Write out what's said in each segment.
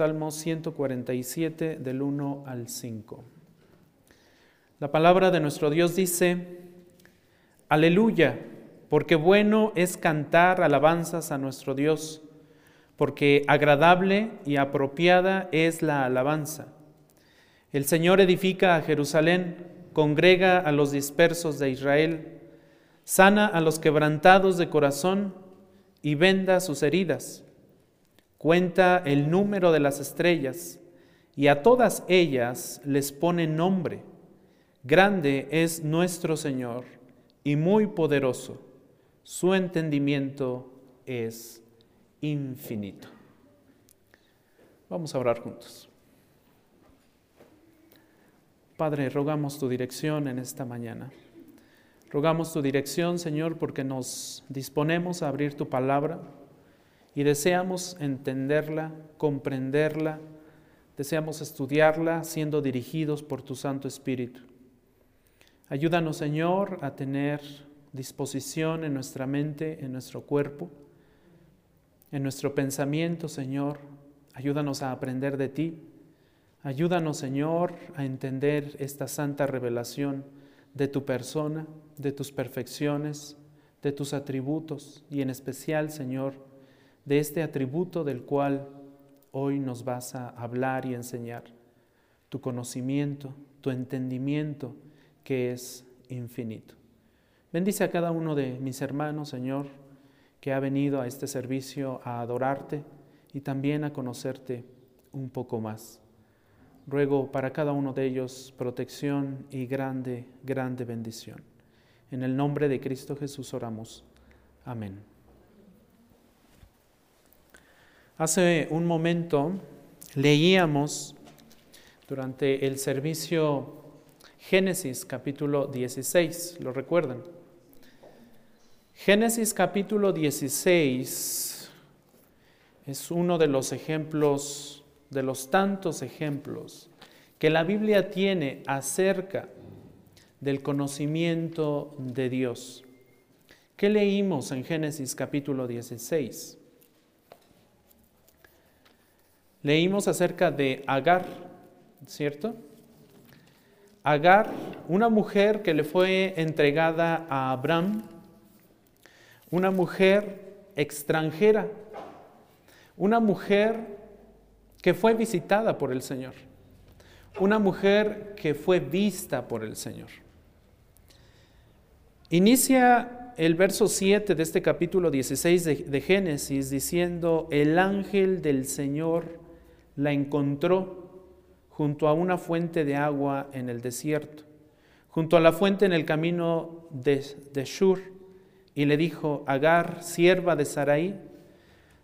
Salmo 147 del 1 al 5. La palabra de nuestro Dios dice, Aleluya, porque bueno es cantar alabanzas a nuestro Dios, porque agradable y apropiada es la alabanza. El Señor edifica a Jerusalén, congrega a los dispersos de Israel, sana a los quebrantados de corazón y venda sus heridas cuenta el número de las estrellas y a todas ellas les pone nombre. Grande es nuestro Señor y muy poderoso. Su entendimiento es infinito. Vamos a orar juntos. Padre, rogamos tu dirección en esta mañana. Rogamos tu dirección, Señor, porque nos disponemos a abrir tu palabra y deseamos entenderla, comprenderla, deseamos estudiarla siendo dirigidos por tu Santo Espíritu. Ayúdanos, Señor, a tener disposición en nuestra mente, en nuestro cuerpo, en nuestro pensamiento, Señor. Ayúdanos a aprender de ti. Ayúdanos, Señor, a entender esta santa revelación de tu persona, de tus perfecciones, de tus atributos y en especial, Señor, de este atributo del cual hoy nos vas a hablar y enseñar, tu conocimiento, tu entendimiento que es infinito. Bendice a cada uno de mis hermanos, Señor, que ha venido a este servicio a adorarte y también a conocerte un poco más. Ruego para cada uno de ellos protección y grande, grande bendición. En el nombre de Cristo Jesús oramos. Amén. Hace un momento leíamos durante el servicio Génesis capítulo 16, ¿lo recuerdan? Génesis capítulo 16 es uno de los ejemplos, de los tantos ejemplos que la Biblia tiene acerca del conocimiento de Dios. ¿Qué leímos en Génesis capítulo 16? Leímos acerca de Agar, ¿cierto? Agar, una mujer que le fue entregada a Abraham, una mujer extranjera, una mujer que fue visitada por el Señor, una mujer que fue vista por el Señor. Inicia el verso 7 de este capítulo 16 de, de Génesis diciendo, el ángel del Señor la encontró junto a una fuente de agua en el desierto, junto a la fuente en el camino de, Shur, y le dijo, Agar, sierva de Sarai,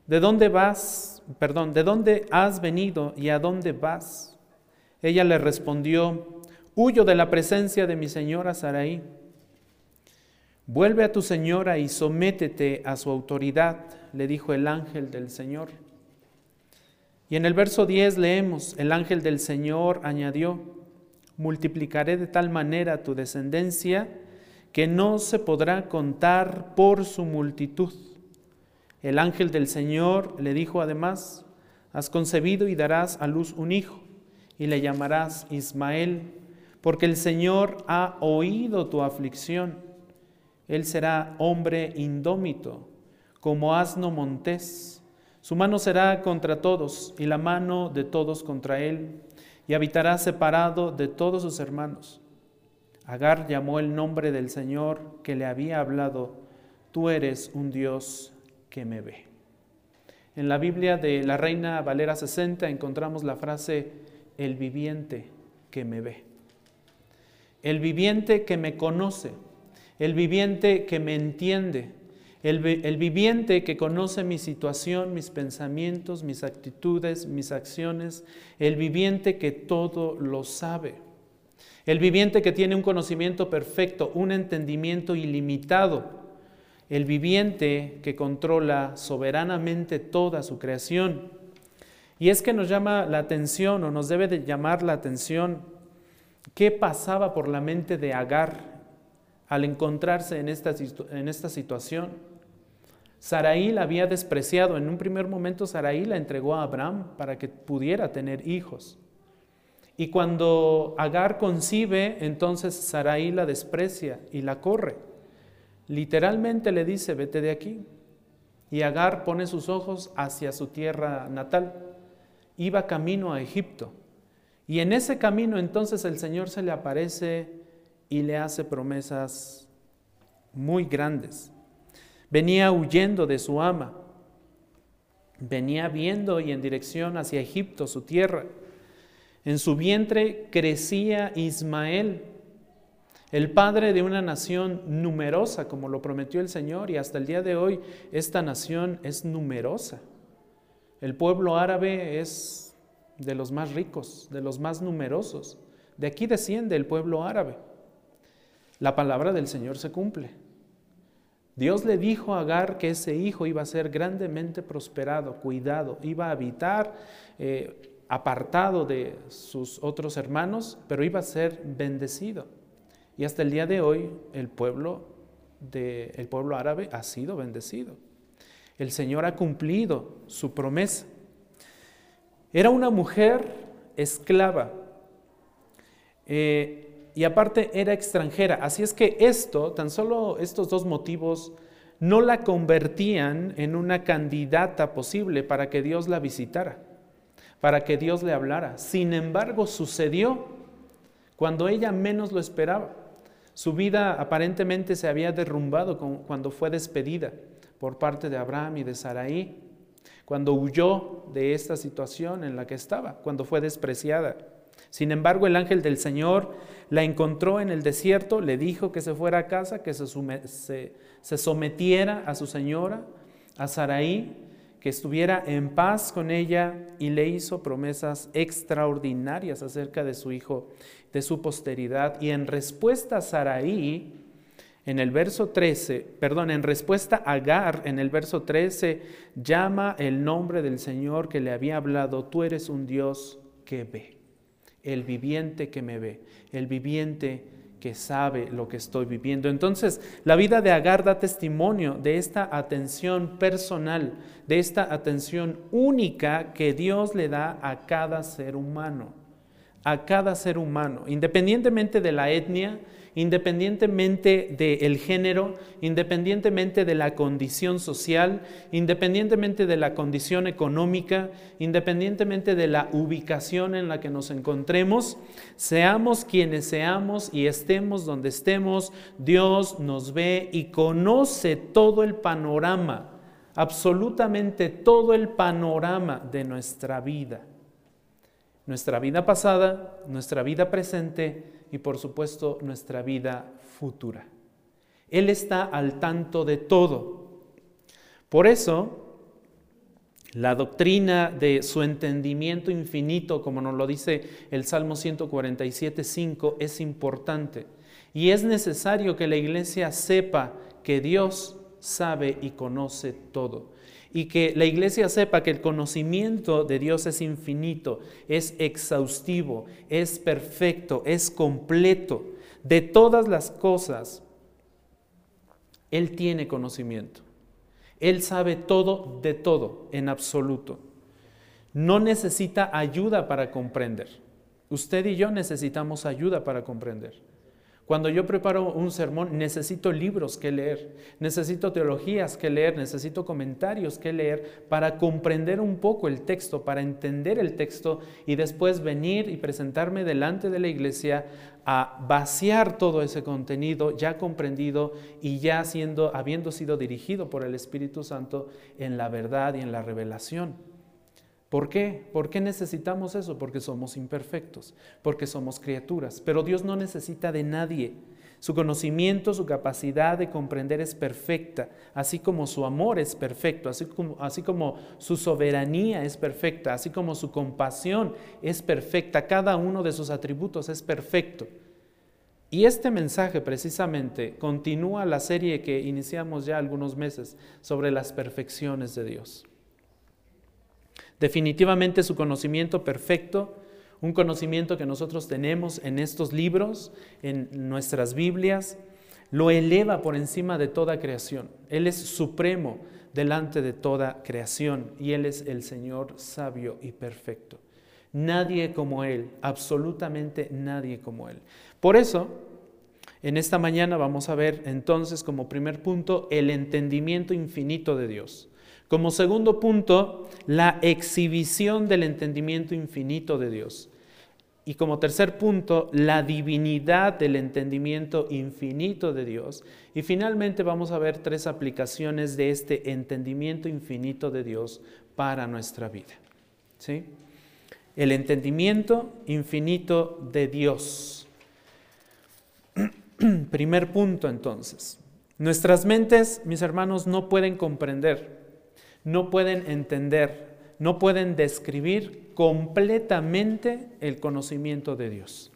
¿de dónde vas? Perdón, ¿de dónde has venido y a dónde vas? Ella le respondió, huyo de la presencia de mi señora Sarai. Vuelve a tu señora y sométete a su autoridad, le dijo el ángel del Señor. Y en el verso 10 leemos, el ángel del Señor añadió, multiplicaré de tal manera tu descendencia que no se podrá contar por su multitud. El ángel del Señor le dijo además, has concebido y darás a luz un hijo, y le llamarás Ismael, porque el Señor ha oído tu aflicción. Él será hombre indómito, como asno montés su mano será contra todos y la mano de todos contra él, y habitará separado de todos sus hermanos. Agar llamó el nombre del Señor que le había hablado, tú eres un Dios que me ve. En la Biblia de la Reina Valera 60 encontramos la frase, el viviente que me ve. El viviente que me conoce, el viviente que me entiende, el, viviente que conoce mi situación, mis pensamientos, mis actitudes, mis acciones. El viviente que todo lo sabe. El viviente que tiene un conocimiento perfecto, un entendimiento ilimitado. El viviente que controla soberanamente toda su creación. Y es que nos llama la atención o nos debe de llamar la atención qué pasaba por la mente de Agar al encontrarse en esta, en esta situación. Saraí la había despreciado. En un primer momento Saraí la entregó a Abraham para que pudiera tener hijos. Y cuando Agar concibe, entonces Saraí la desprecia y la corre. Literalmente le dice, vete de aquí. Y Agar pone sus ojos hacia su tierra natal. Iba camino a Egipto. Y en ese camino entonces el Señor se le aparece y le hace promesas muy grandes. Venía huyendo de su ama. Venía viendo y en dirección hacia Egipto, su tierra. En su vientre crecía Ismael, el padre de una nación numerosa, como lo prometió el Señor, y hasta el día de hoy esta nación es numerosa. El pueblo árabe es de los más ricos, de los más numerosos. De aquí desciende el pueblo árabe. La palabra del Señor se cumple. Dios le dijo a Agar que ese hijo iba a ser grandemente prosperado, cuidado, iba a habitar eh, apartado de sus otros hermanos, pero iba a ser bendecido. Y hasta el día de hoy el pueblo, árabe ha sido bendecido. El Señor ha cumplido su promesa. Era una mujer esclava eh, y aparte era extranjera. Así es que esto, tan solo estos dos motivos, no la convertían en una candidata posible para que Dios la visitara para que Dios le hablara. Sin embargo, sucedió cuando ella menos lo esperaba. Su vida aparentemente se había derrumbado cuando fue despedida por parte de Abraham y de Saraí, cuando huyó de esta situación en la que estaba, cuando fue despreciada. Sin embargo, el ángel del Señor la encontró en el desierto, le dijo que se fuera a casa, que se, sometiera a su señora, a Saraí, que estuviera en paz con ella y le hizo promesas extraordinarias acerca de su hijo, de su posteridad. Y en respuesta a Saraí, en el verso 13, perdón, en respuesta a Agar, en el verso 13, llama el nombre del Señor que le había hablado, tú eres un Dios que ve, el viviente que me ve, el viviente que sabe lo que estoy viviendo. Entonces, la vida de Agar da testimonio de esta atención personal, de esta atención única que Dios le da a cada ser humano, a cada ser humano, independientemente de la etnia, independientemente del género, independientemente de la condición social, independientemente de la condición económica, independientemente de la ubicación en la que nos encontremos, seamos quienes seamos y estemos donde estemos, Dios nos ve y conoce todo el panorama, absolutamente todo el panorama de nuestra vida. Nuestra vida pasada, nuestra vida presente, y por supuesto nuestra vida futura. Él está al tanto de todo. Por eso, la doctrina de su entendimiento infinito, como nos lo dice el Salmo 147, 5, es importante. Y es necesario que la iglesia sepa que Dios sabe y conoce todo y que la iglesia sepa que el conocimiento de Dios es infinito, es exhaustivo, es perfecto, es completo. De todas las cosas, Él tiene conocimiento. Él sabe todo de todo, en absoluto. No necesita ayuda para comprender. Usted y yo necesitamos ayuda para comprender. Cuando yo preparo un sermón, necesito libros que leer, necesito teologías que leer, necesito comentarios que leer para comprender un poco el texto, para entender el texto y después venir y presentarme delante de la iglesia a vaciar todo ese contenido ya comprendido y ya siendo, habiendo sido dirigido por el Espíritu Santo en la verdad y en la revelación. ¿Por qué? ¿Por qué necesitamos eso? Porque somos imperfectos, porque somos criaturas. Pero Dios no necesita de nadie. Su conocimiento, su capacidad de comprender es perfecta, así como su amor es perfecto, así como, así como su soberanía es perfecta, así como su compasión es perfecta, cada uno de sus atributos es perfecto. Y este mensaje precisamente continúa la serie que iniciamos ya algunos meses sobre las perfecciones de Dios. Definitivamente su conocimiento perfecto, un conocimiento que nosotros tenemos en estos libros, en nuestras Biblias, lo eleva por encima de toda creación. Él es supremo, delante de toda creación y Él es el Señor sabio y perfecto. Nadie como Él, absolutamente nadie como Él. Por eso, en esta mañana vamos a ver entonces como primer punto el entendimiento infinito de Dios. Como segundo punto, la exhibición del entendimiento infinito de Dios. Y como tercer punto, la divinidad del entendimiento infinito de Dios. Y finalmente vamos a ver tres aplicaciones de este entendimiento infinito de Dios para nuestra vida. ¿Sí? El entendimiento infinito de Dios. Primer punto entonces. Nuestras mentes, mis hermanos, no pueden comprender, no pueden entender no pueden describir completamente el conocimiento de Dios.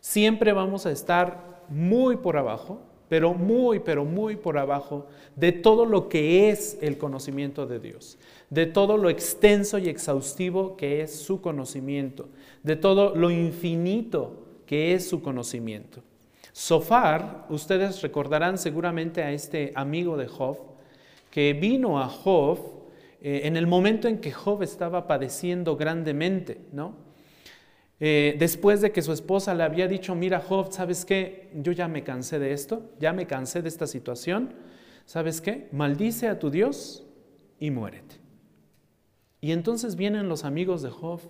Siempre vamos a estar muy por abajo, pero muy, pero muy por abajo de todo lo que es el conocimiento de Dios, de todo lo extenso y exhaustivo que es su conocimiento, de todo lo infinito que es su conocimiento. Sofar, ustedes recordarán seguramente a este amigo de Job, que vino a Job eh, en el momento en que Job estaba padeciendo grandemente, ¿no? Eh, después de que su esposa le había dicho, mira Job, ¿sabes qué? Yo ya me cansé de esto, ya me cansé de esta situación, ¿sabes qué? Maldice a tu Dios y muérete. Y entonces vienen los amigos de Job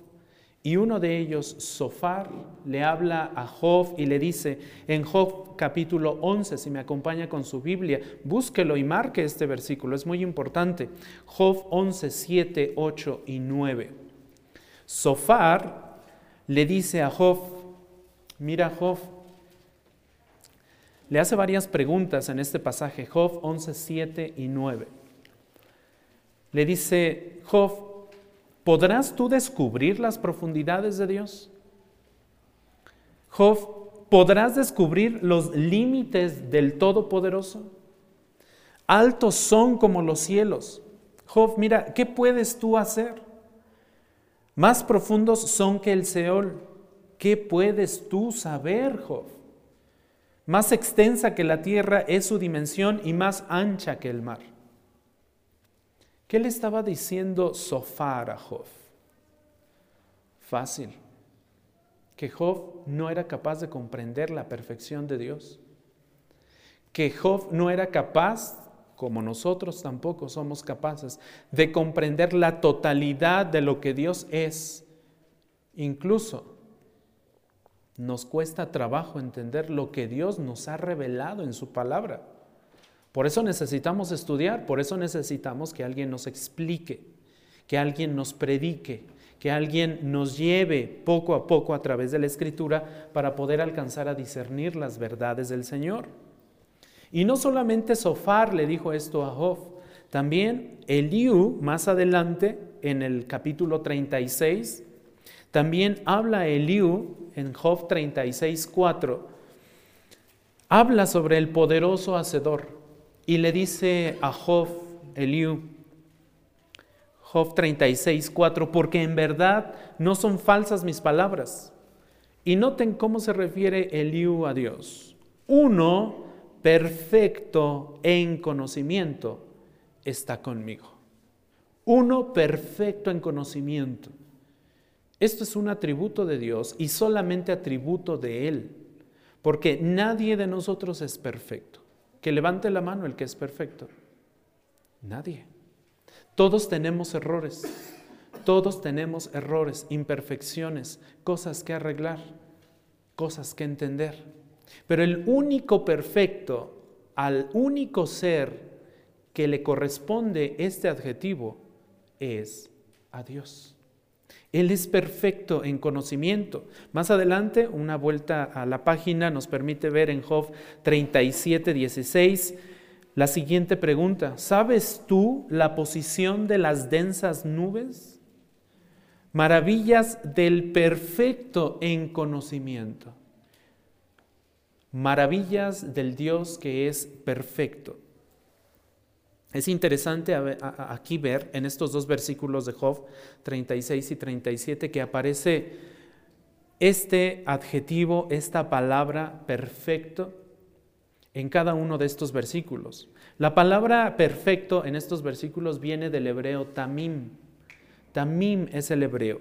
y uno de ellos, Sofar, le habla a Job y le dice en Job capítulo 11, si me acompaña con su Biblia, búsquelo y marque este versículo, es muy importante. Job 11, 7, 8 y 9. Sofar le dice a Job, mira Job, le hace varias preguntas en este pasaje, Job 11, 7 y 9. Le dice, Job, ¿Podrás tú descubrir las profundidades de Dios? Job, ¿podrás descubrir los límites del Todopoderoso? Altos son como los cielos. Job, mira, ¿qué puedes tú hacer? Más profundos son que el Seol. ¿Qué puedes tú saber, Job? Más extensa que la tierra es su dimensión y más ancha que el mar. ¿Qué le estaba diciendo Sofar a Job? Fácil, que Job no era capaz de comprender la perfección de Dios, que Job no era capaz, como nosotros tampoco somos capaces, de comprender la totalidad de lo que Dios es. Incluso nos cuesta trabajo entender lo que Dios nos ha revelado en su palabra. Por eso necesitamos estudiar, por eso necesitamos que alguien nos explique, que alguien nos predique, que alguien nos lleve poco a poco a través de la escritura para poder alcanzar a discernir las verdades del Señor. Y no solamente Sofar le dijo esto a Job, también Eliú, más adelante en el capítulo 36, también habla Eliú en Job 36, 4, habla sobre el poderoso hacedor y le dice a Job, Eliú, Job 36, 4, porque en verdad no son falsas mis palabras. Y noten cómo se refiere Eliú a Dios. Uno perfecto en conocimiento está conmigo. Uno perfecto en conocimiento. Esto es un atributo de Dios y solamente atributo de Él, porque nadie de nosotros es perfecto. Que levante la mano el que es perfecto. Nadie. Todos tenemos errores. Todos tenemos errores, imperfecciones, cosas que arreglar, cosas que entender. Pero el único perfecto, al único ser que le corresponde este adjetivo, es a Dios. Él es perfecto en conocimiento. Más adelante, una vuelta a la página nos permite ver en Job 37, 16 la siguiente pregunta. ¿Sabes tú la posición de las densas nubes? Maravillas del perfecto en conocimiento. Maravillas del Dios que es perfecto. Es interesante aquí ver en estos dos versículos de Job 36 y 37 que aparece este adjetivo, esta palabra perfecto en cada uno de estos versículos. La palabra perfecto en estos versículos viene del hebreo tamim. Tamim es el hebreo.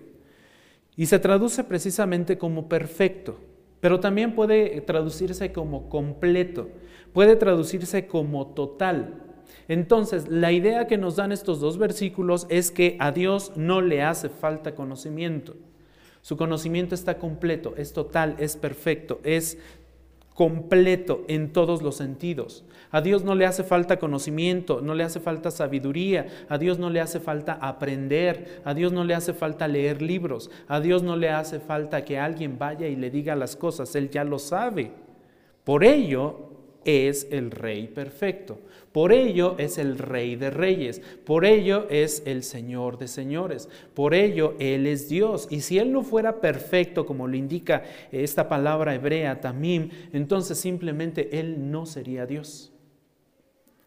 Y se traduce precisamente como perfecto, pero también puede traducirse como completo, puede traducirse como total. Entonces, la idea que nos dan estos dos versículos es que a Dios no le hace falta conocimiento. Su conocimiento está completo, es total, es perfecto, es completo en todos los sentidos. A Dios no le hace falta conocimiento, no le hace falta sabiduría, a Dios no le hace falta aprender, a Dios no le hace falta leer libros, a Dios no le hace falta que alguien vaya y le diga las cosas, Él ya lo sabe. Por ello es el Rey perfecto. Por ello es el Rey de Reyes. Por ello es el Señor de Señores. Por ello Él es Dios. Y si Él no fuera perfecto, como lo indica esta palabra hebrea, tamim, entonces simplemente Él no sería Dios.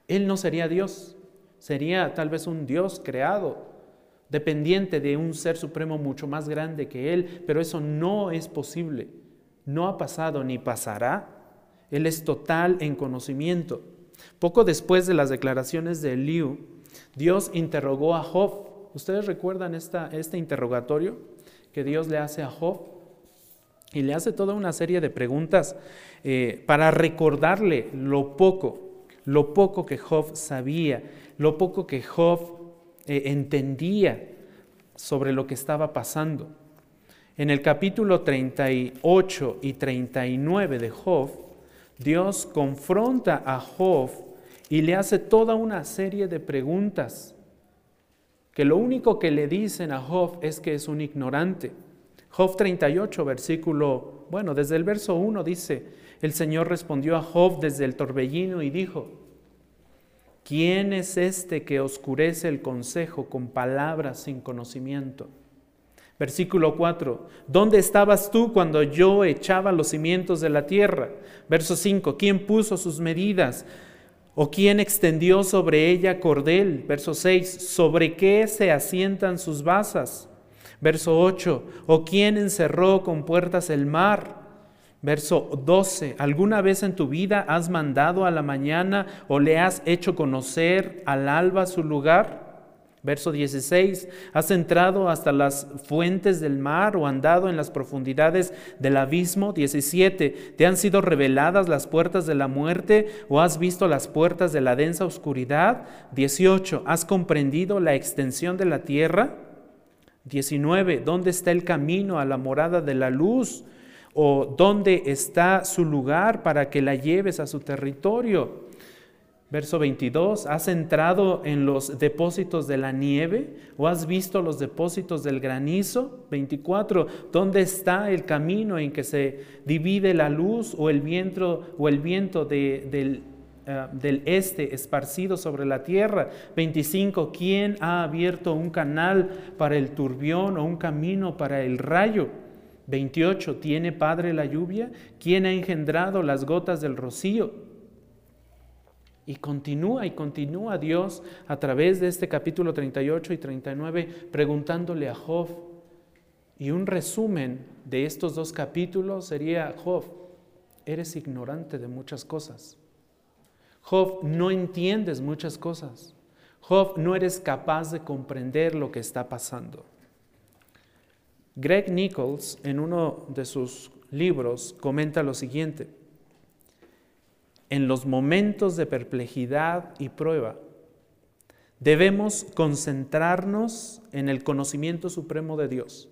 Él no sería Dios. Sería tal vez un Dios creado, dependiente de un ser supremo mucho más grande que Él. Pero eso no es posible. No ha pasado ni pasará él es total en conocimiento. Poco después de las declaraciones de Eliú, Dios interrogó a Job. ¿Ustedes recuerdan esta, este interrogatorio que Dios le hace a Job? Y le hace toda una serie de preguntas eh, para recordarle lo poco, lo poco que Job sabía, lo poco que Job eh, entendía sobre lo que estaba pasando. En el capítulo 38 y 39 de Job, Dios confronta a Job y le hace toda una serie de preguntas que lo único que le dicen a Job es que es un ignorante. Job 38, versículo, bueno, desde el verso 1 dice, el Señor respondió a Job desde el torbellino y dijo, ¿quién es este que oscurece el consejo con palabras sin conocimiento? Versículo 4, ¿dónde estabas tú cuando yo echaba los cimientos de la tierra? Verso 5, ¿quién puso sus medidas? ¿O quién extendió sobre ella cordel? Verso 6, ¿sobre qué se asientan sus basas? Verso 8, ¿o quién encerró con puertas el mar? Verso 12, ¿alguna vez en tu vida has mandado a la mañana o le has hecho conocer al alba su lugar? Verso 16, ¿has entrado hasta las fuentes del mar o andado en las profundidades del abismo? 17, ¿te han sido reveladas las puertas de la muerte o has visto las puertas de la densa oscuridad? 18, ¿has comprendido la extensión de la tierra? 19, ¿dónde está el camino a la morada de la luz? ¿O dónde está su lugar para que la lleves a su territorio? Verso 22, ¿has entrado en los depósitos de la nieve o has visto los depósitos del granizo? 24, ¿dónde está el camino en que se divide la luz o el viento, o el viento del, eh, del este esparcido sobre la tierra? 25, ¿quién ha abierto un canal para el turbión o un camino para el rayo? 28, ¿tiene Padre la lluvia? ¿Quién ha engendrado las gotas del rocío? Y continúa y continúa Dios a través de este capítulo 38 y 39 preguntándole a Job. Y un resumen de estos dos capítulos sería, Job, eres ignorante de muchas cosas. Job, no entiendes muchas cosas. Job, no eres capaz de comprender lo que está pasando. Greg Nichols, en uno de sus libros, comenta lo siguiente en los momentos de perplejidad y prueba, debemos concentrarnos en el conocimiento supremo de Dios.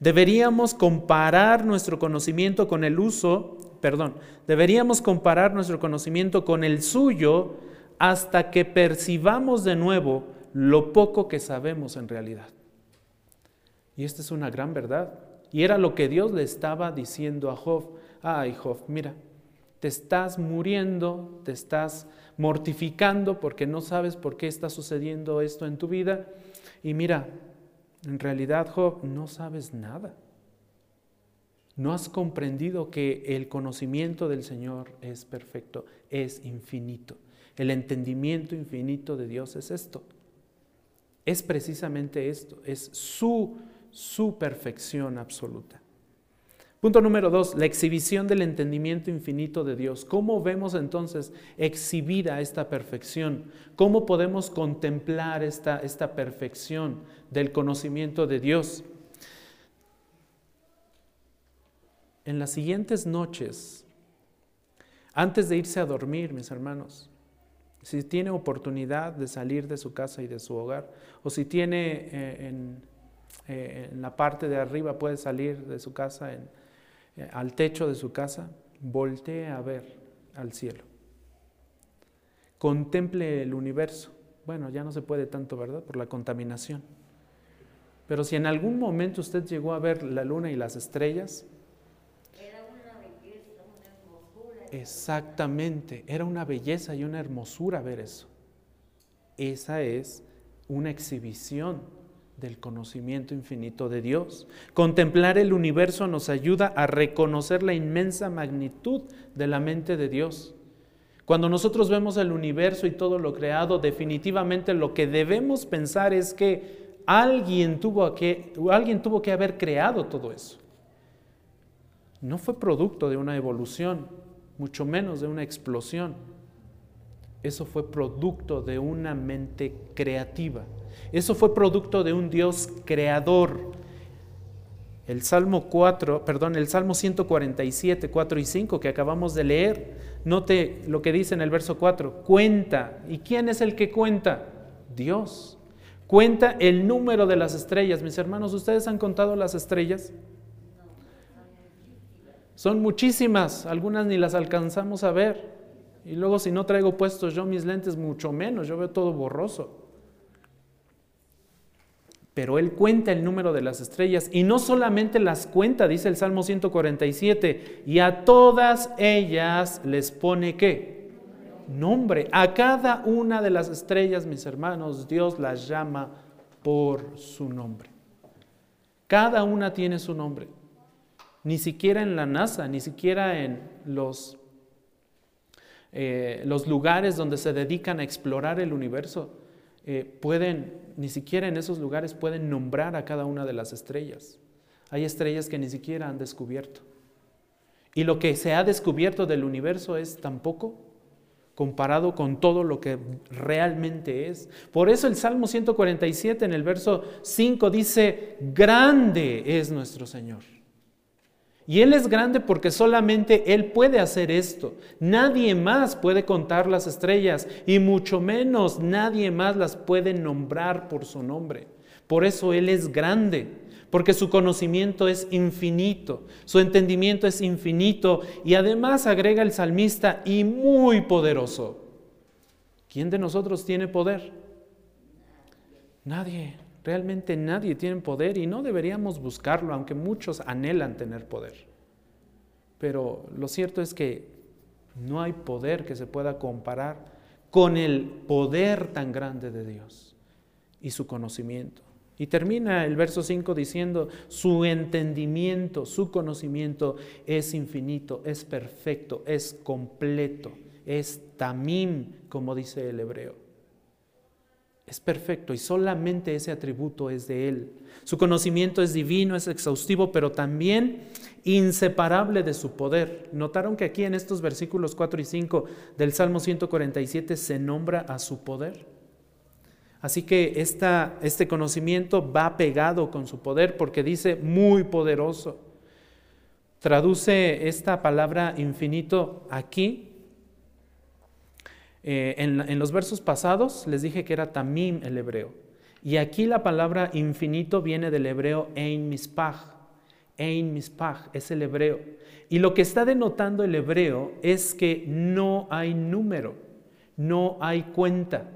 Deberíamos comparar nuestro conocimiento con el uso, perdón, deberíamos comparar nuestro conocimiento con el suyo hasta que percibamos de nuevo lo poco que sabemos en realidad. Y esta es una gran verdad. Y era lo que Dios le estaba diciendo a Job. Ay, Job, mira, te estás muriendo, te estás mortificando porque no sabes por qué está sucediendo esto en tu vida. Y mira, en realidad, Job, no sabes nada. No has comprendido que el conocimiento del Señor es perfecto, es infinito. El entendimiento infinito de Dios es esto. Es precisamente esto, es su, su perfección absoluta. Punto número dos, la exhibición del entendimiento infinito de Dios. ¿Cómo vemos entonces exhibida esta perfección? ¿Cómo podemos contemplar esta, esta perfección del conocimiento de Dios? En las siguientes noches, antes de irse a dormir, mis hermanos, si tiene oportunidad de salir de su casa y de su hogar, o si tiene eh, en, eh, en, la parte de arriba, puede salir de su casa en, al techo de su casa, voltee a ver al cielo. Contemple el universo. Bueno, ya no se puede tanto, ¿verdad? Por la contaminación. Pero si en algún momento usted llegó a ver la luna y las estrellas, Era una belleza, una hermosura. exactamente, era una belleza y una hermosura ver eso. Esa es una exhibición del conocimiento infinito de Dios. Contemplar el universo nos ayuda a reconocer la inmensa magnitud de la mente de Dios. Cuando nosotros vemos el universo y todo lo creado, definitivamente lo que debemos pensar es que alguien tuvo que, alguien tuvo que haber creado todo eso. No fue producto de una evolución, mucho menos de una explosión. Eso fue producto de una mente creativa. Eso fue producto de un Dios creador. El Salmo 4, perdón, el Salmo 147, 4 y 5 que acabamos de leer, note lo que dice en el verso 4, cuenta. ¿Y quién es el que cuenta? Dios. Cuenta el número de las estrellas. Mis hermanos, ¿ustedes han contado las estrellas? Son muchísimas, algunas ni las alcanzamos a ver. Y luego si no traigo puestos yo mis lentes, mucho menos, yo veo todo borroso. Pero Él cuenta el número de las estrellas y no solamente las cuenta, dice el Salmo 147, y a todas ellas les pone qué? Nombre. A cada una de las estrellas, mis hermanos, Dios las llama por su nombre. Cada una tiene su nombre. Ni siquiera en la NASA, ni siquiera en los, eh, los lugares donde se dedican a explorar el universo, eh, pueden, ni siquiera en esos lugares pueden nombrar a cada una de las estrellas. Hay estrellas que ni siquiera han descubierto. Y lo que se ha descubierto del universo es tan poco comparado con todo lo que realmente es. Por eso el Salmo 147 en el verso 5 dice, grande es nuestro Señor. Y Él es grande porque solamente Él puede hacer esto. Nadie más puede contar las estrellas y mucho menos nadie más las puede nombrar por su nombre. Por eso Él es grande, porque su conocimiento es infinito, su entendimiento es infinito y además agrega el salmista y muy poderoso. ¿Quién de nosotros tiene poder? Nadie. Realmente nadie tiene poder y no deberíamos buscarlo, aunque muchos anhelan tener poder. Pero lo cierto es que no hay poder que se pueda comparar con el poder tan grande de Dios y su conocimiento. Y termina el verso 5 diciendo, su entendimiento, su conocimiento es infinito, es perfecto, es completo, es tamim, como dice el hebreo es perfecto y solamente ese atributo es de Él. Su conocimiento es divino, es exhaustivo, pero también inseparable de su poder. Notaron que aquí en estos versículos 4 y 5 del Salmo 147 se nombra a su poder. Así que este conocimiento va pegado con su poder porque dice muy poderoso. Traduce esta palabra infinito aquí eh, en, en, los versos pasados les dije que era tamim el hebreo. Y aquí la palabra infinito viene del hebreo ein mispach. Ein mispach es el hebreo. Y lo que está denotando el hebreo es que no hay número, no hay cuenta.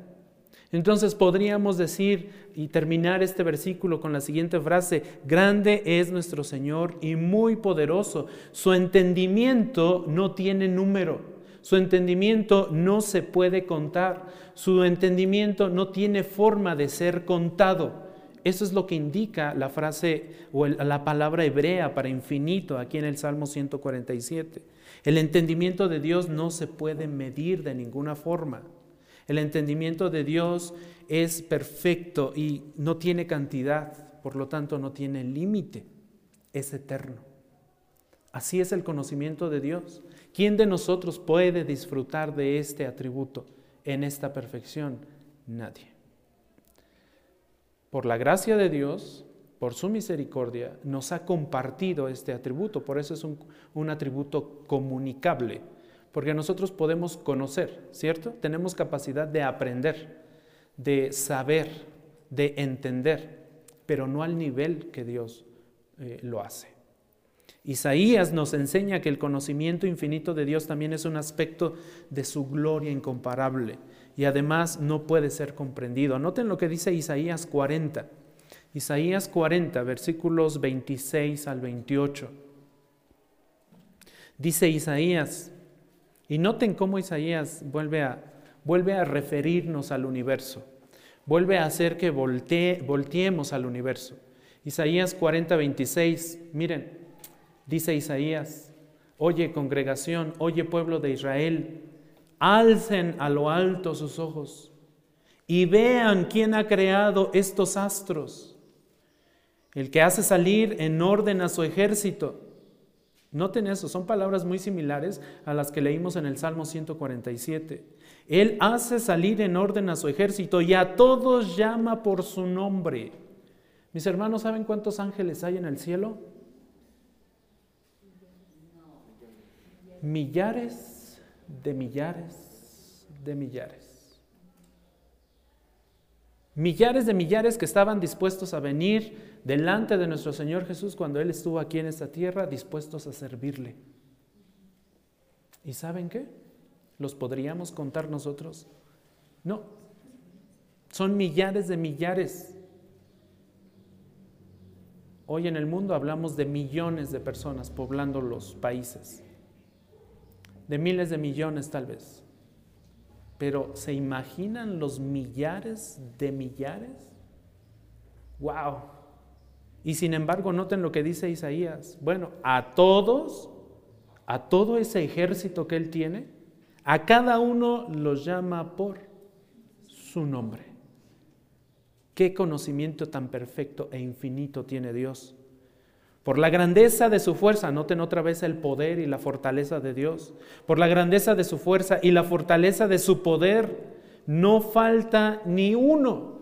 Entonces podríamos decir y terminar este versículo con la siguiente frase, grande es nuestro Señor y muy poderoso. Su entendimiento no tiene número. Su entendimiento no se puede contar. Su entendimiento no tiene forma de ser contado. Eso es lo que indica la frase o la palabra hebrea para infinito aquí en el Salmo 147. El entendimiento de Dios no se puede medir de ninguna forma. El entendimiento de Dios es perfecto y no tiene cantidad, por lo tanto no tiene límite, es eterno. Así es el conocimiento de Dios. ¿Quién de nosotros puede disfrutar de este atributo en esta perfección? Nadie. Por la gracia de Dios, por su misericordia, nos ha compartido este atributo. Por eso es un, atributo comunicable. Porque nosotros podemos conocer, ¿cierto? Tenemos capacidad de aprender, de saber, de entender, pero no al nivel que Dios eh, lo hace. Isaías nos enseña que el conocimiento infinito de Dios también es un aspecto de su gloria incomparable y además no puede ser comprendido. Noten lo que dice Isaías 40. Isaías 40, versículos 26 al 28. Dice Isaías, y noten cómo Isaías vuelve a, vuelve a referirnos al universo, vuelve a hacer que volteemos al universo. Isaías 40, 26, miren, Dice Isaías, oye congregación, oye pueblo de Israel, alcen a lo alto sus ojos y vean quién ha creado estos astros, el que hace salir en orden a su ejército. Noten eso, son palabras muy similares a las que leímos en el Salmo 147. Él hace salir en orden a su ejército y a todos llama por su nombre. Mis hermanos, ¿saben cuántos ángeles hay en el cielo? Millares de millares de millares. Millares de millares que estaban dispuestos a venir delante de nuestro Señor Jesús cuando Él estuvo aquí en esta tierra, dispuestos a servirle. ¿Y saben qué? ¿Los podríamos contar nosotros? No. Son millares de millares. Hoy en el mundo hablamos de millones de personas poblando los países de miles de millones tal vez. Pero ¿se imaginan los millares de millares? ¡Wow! Y sin embargo, noten lo que dice Isaías. Bueno, a todos, a todo ese ejército que él tiene, a cada uno los llama por su nombre. Qué conocimiento tan perfecto e infinito tiene Dios. Por la grandeza de su fuerza, noten otra vez el poder y la fortaleza de Dios. Por la grandeza de su fuerza y la fortaleza de su poder, no falta ni uno.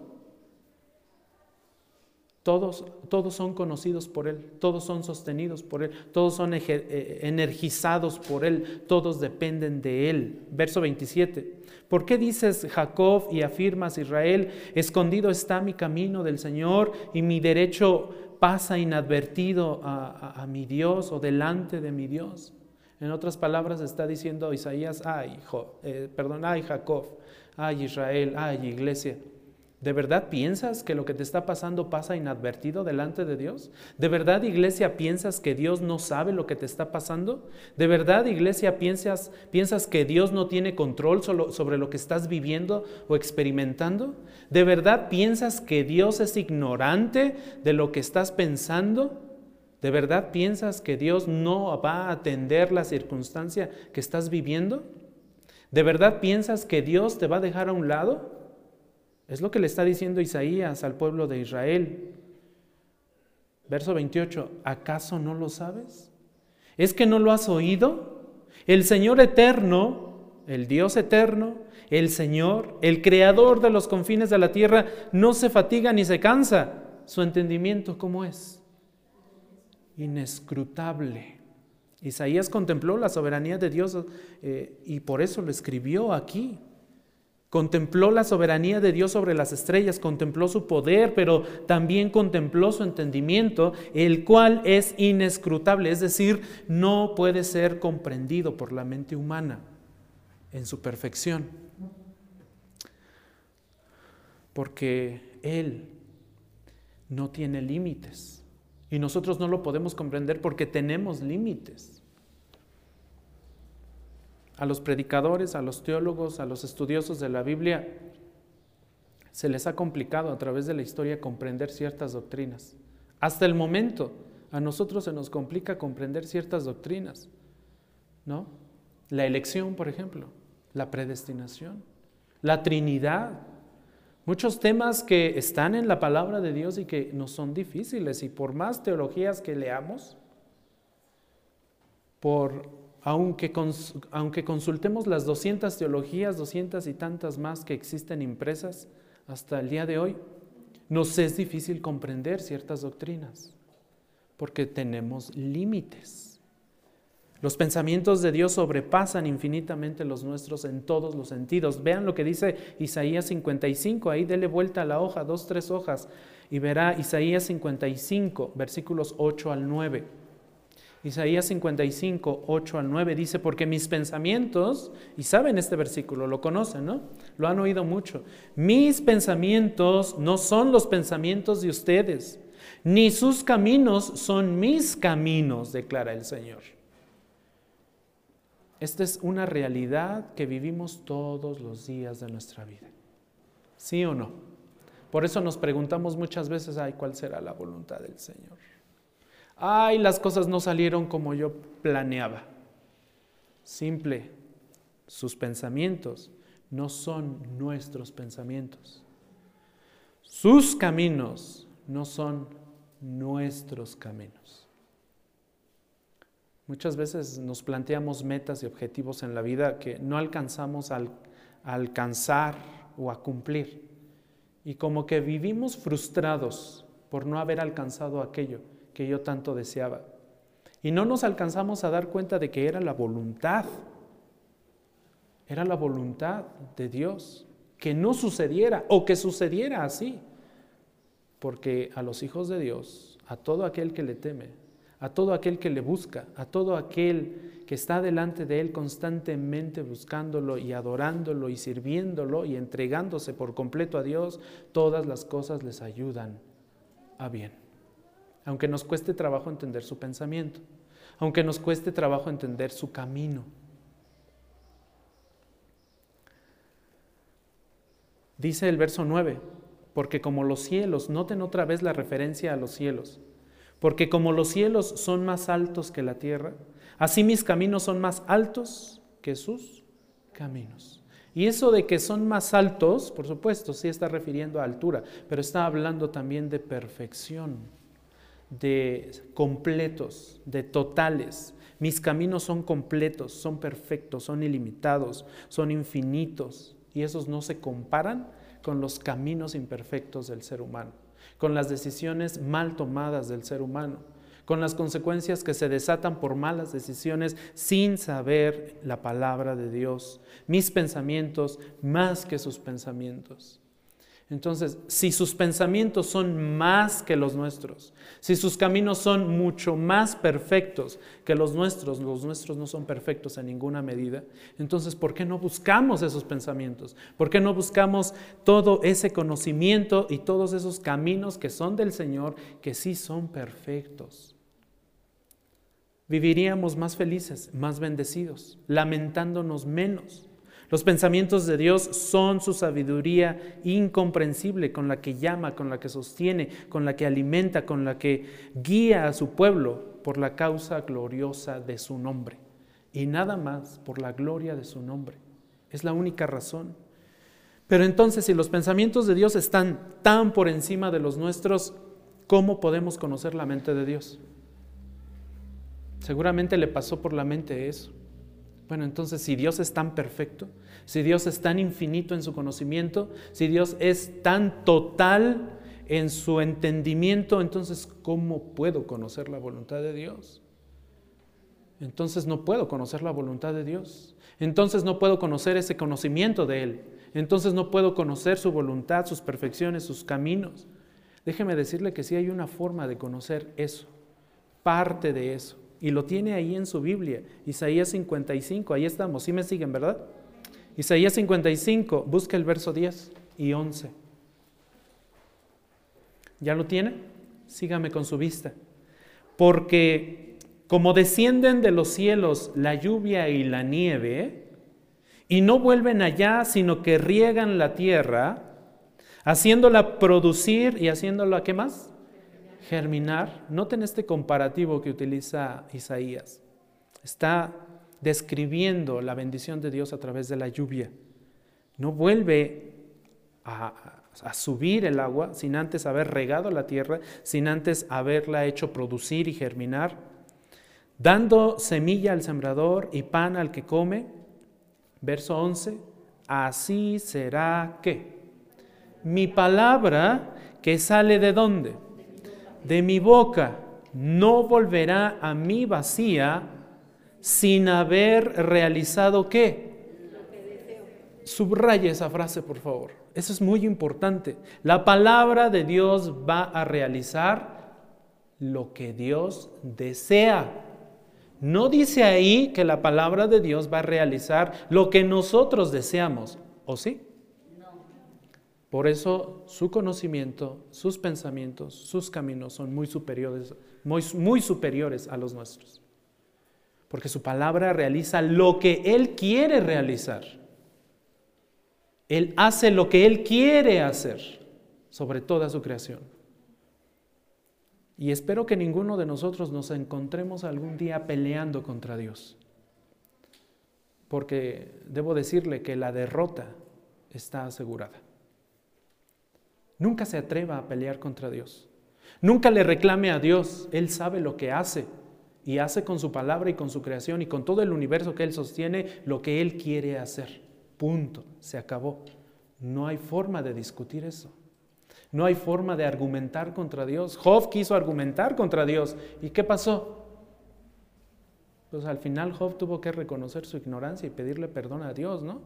Todos, todos son conocidos por Él, todos son sostenidos por Él, todos son eh, energizados por Él, todos dependen de Él. Verso 27. ¿Por qué dices Jacob y afirmas Israel, escondido está mi camino del Señor y mi derecho pasa inadvertido a, mi Dios o delante de mi Dios. En otras palabras está diciendo Isaías, ay, eh, perdón, ay Jacob, ay Israel, ay iglesia. ¿De verdad piensas que lo que te está pasando pasa inadvertido delante de Dios? ¿De verdad, iglesia, piensas que Dios no sabe lo que te está pasando? ¿De verdad, iglesia, piensas, piensas que Dios no tiene control sobre lo que estás viviendo o experimentando? ¿De verdad piensas que Dios es ignorante de lo que estás pensando? ¿De verdad piensas que Dios no va a atender la circunstancia que estás viviendo? ¿De verdad piensas que Dios te va a dejar a un lado? Es lo que le está diciendo Isaías al pueblo de Israel. Verso 28, ¿acaso no lo sabes? ¿Es que no lo has oído? El Señor eterno, el Dios eterno, el Señor, el creador de los confines de la tierra, no se fatiga ni se cansa. Su entendimiento, ¿cómo es? Inescrutable. Isaías contempló la soberanía de Dios eh, y por eso lo escribió aquí. Contempló la soberanía de Dios sobre las estrellas, contempló su poder, pero también contempló su entendimiento, el cual es inescrutable, es decir, no puede ser comprendido por la mente humana en su perfección. Porque Él no tiene límites y nosotros no lo podemos comprender porque tenemos límites a los predicadores, a los teólogos, a los estudiosos de la Biblia, se les ha complicado a través de la historia comprender ciertas doctrinas. Hasta el momento, a nosotros se nos complica comprender ciertas doctrinas, ¿no? La elección, por ejemplo, la predestinación, la Trinidad, muchos temas que están en la palabra de Dios y que nos son difíciles y por más teologías que leamos, por, aunque, aunque consultemos las 200 teologías, 200 y tantas más que existen impresas hasta el día de hoy, nos es difícil comprender ciertas doctrinas, porque tenemos límites. Los pensamientos de Dios sobrepasan infinitamente los nuestros en todos los sentidos. Vean lo que dice Isaías 55, ahí dele vuelta a la hoja, dos, tres hojas, y verá Isaías 55, versículos 8 al 9. Isaías 55, 8 al 9 dice, porque mis pensamientos, y saben este versículo, lo conocen, ¿no? Lo han oído mucho. Mis pensamientos no son los pensamientos de ustedes, ni sus caminos son mis caminos, declara el Señor. Esta es una realidad que vivimos todos los días de nuestra vida. ¿Sí o no? Por eso nos preguntamos muchas veces, ay, ¿cuál será la voluntad del Señor? Ay, las cosas no salieron como yo planeaba. Simple, sus pensamientos no son nuestros pensamientos. Sus caminos no son nuestros caminos. Muchas veces nos planteamos metas y objetivos en la vida que no alcanzamos a alcanzar o a cumplir. Y como que vivimos frustrados por no haber alcanzado aquello que yo tanto deseaba. Y no nos alcanzamos a dar cuenta de que era la voluntad, era la voluntad de Dios, que no sucediera o que sucediera así. Porque a los hijos de Dios, a todo aquel que le teme, a todo aquel que le busca, a todo aquel que está delante de Él constantemente buscándolo y adorándolo y sirviéndolo y entregándose por completo a Dios, todas las cosas les ayudan a bien aunque nos cueste trabajo entender su pensamiento, aunque nos cueste trabajo entender su camino. Dice el verso 9, porque como los cielos, noten otra vez la referencia a los cielos, porque como los cielos son más altos que la tierra, así mis caminos son más altos que sus caminos. Y eso de que son más altos, por supuesto, sí está refiriendo a altura, pero está hablando también de perfección de completos, de totales. Mis caminos son completos, son perfectos, son ilimitados, son infinitos. Y esos no se comparan con los caminos imperfectos del ser humano, con las decisiones mal tomadas del ser humano, con las consecuencias que se desatan por malas decisiones sin saber la palabra de Dios, mis pensamientos más que sus pensamientos. Entonces, si sus pensamientos son más que los nuestros, si sus caminos son mucho más perfectos que los nuestros, los nuestros no son perfectos en ninguna medida, entonces, ¿por qué no buscamos esos pensamientos? ¿Por qué no buscamos todo ese conocimiento y todos esos caminos que son del Señor, que sí son perfectos? Viviríamos más felices, más bendecidos, lamentándonos menos los pensamientos de Dios son su sabiduría incomprensible con la que llama, con la que sostiene, con la que alimenta, con la que guía a su pueblo por la causa gloriosa de su nombre. Y nada más por la gloria de su nombre. Es la única razón. Pero entonces, si los pensamientos de Dios están tan por encima de los nuestros, ¿cómo podemos conocer la mente de Dios? Seguramente le pasó por la mente eso. Bueno, entonces si Dios es tan perfecto, si Dios es tan infinito en su conocimiento, si Dios es tan total en su entendimiento, entonces ¿cómo puedo conocer la voluntad de Dios? Entonces no puedo conocer la voluntad de Dios. Entonces no puedo conocer ese conocimiento de Él. Entonces no puedo conocer su voluntad, sus perfecciones, sus caminos. Déjeme decirle que sí hay una forma de conocer eso, parte de eso. Y lo tiene ahí en su Biblia, Isaías 55, ahí estamos, ¿sí me siguen, verdad? Isaías 55, busca el verso 10 y 11. ¿Ya lo tiene? Sígame con su vista. Porque como descienden de los cielos la lluvia y la nieve, y no vuelven allá, sino que riegan la tierra, haciéndola producir y haciéndola, ¿qué más? Germinar, noten este comparativo que utiliza Isaías. Está describiendo la bendición de Dios a través de la lluvia. No vuelve a, subir el agua sin antes haber regado la tierra, sin antes haberla hecho producir y germinar. dando semilla al sembrador y pan al que come. Verso 11, así será que mi palabra que sale de dónde? De mi boca no volverá a mí vacía sin haber realizado qué? Subraya esa frase, por favor. Eso es muy importante. La palabra de Dios va a realizar lo que Dios desea. No dice ahí que la palabra de Dios va a realizar lo que nosotros deseamos, ¿o sí? Por eso su conocimiento, sus pensamientos, sus caminos son muy superiores, muy, superiores a los nuestros. Porque su palabra realiza lo que Él quiere realizar. Él hace lo que Él quiere hacer sobre toda su creación. Y espero que ninguno de nosotros nos encontremos algún día peleando contra Dios. Porque debo decirle que la derrota está asegurada. Nunca se atreva a pelear contra Dios. Nunca le reclame a Dios. Él sabe lo que hace. Y hace con su palabra y con su creación y con todo el universo que Él sostiene lo que Él quiere hacer. Punto. Se acabó. No hay forma de discutir eso. No hay forma de argumentar contra Dios. Job quiso argumentar contra Dios. ¿Y qué pasó? Pues al final Job tuvo que reconocer su ignorancia y pedirle perdón a Dios, ¿no?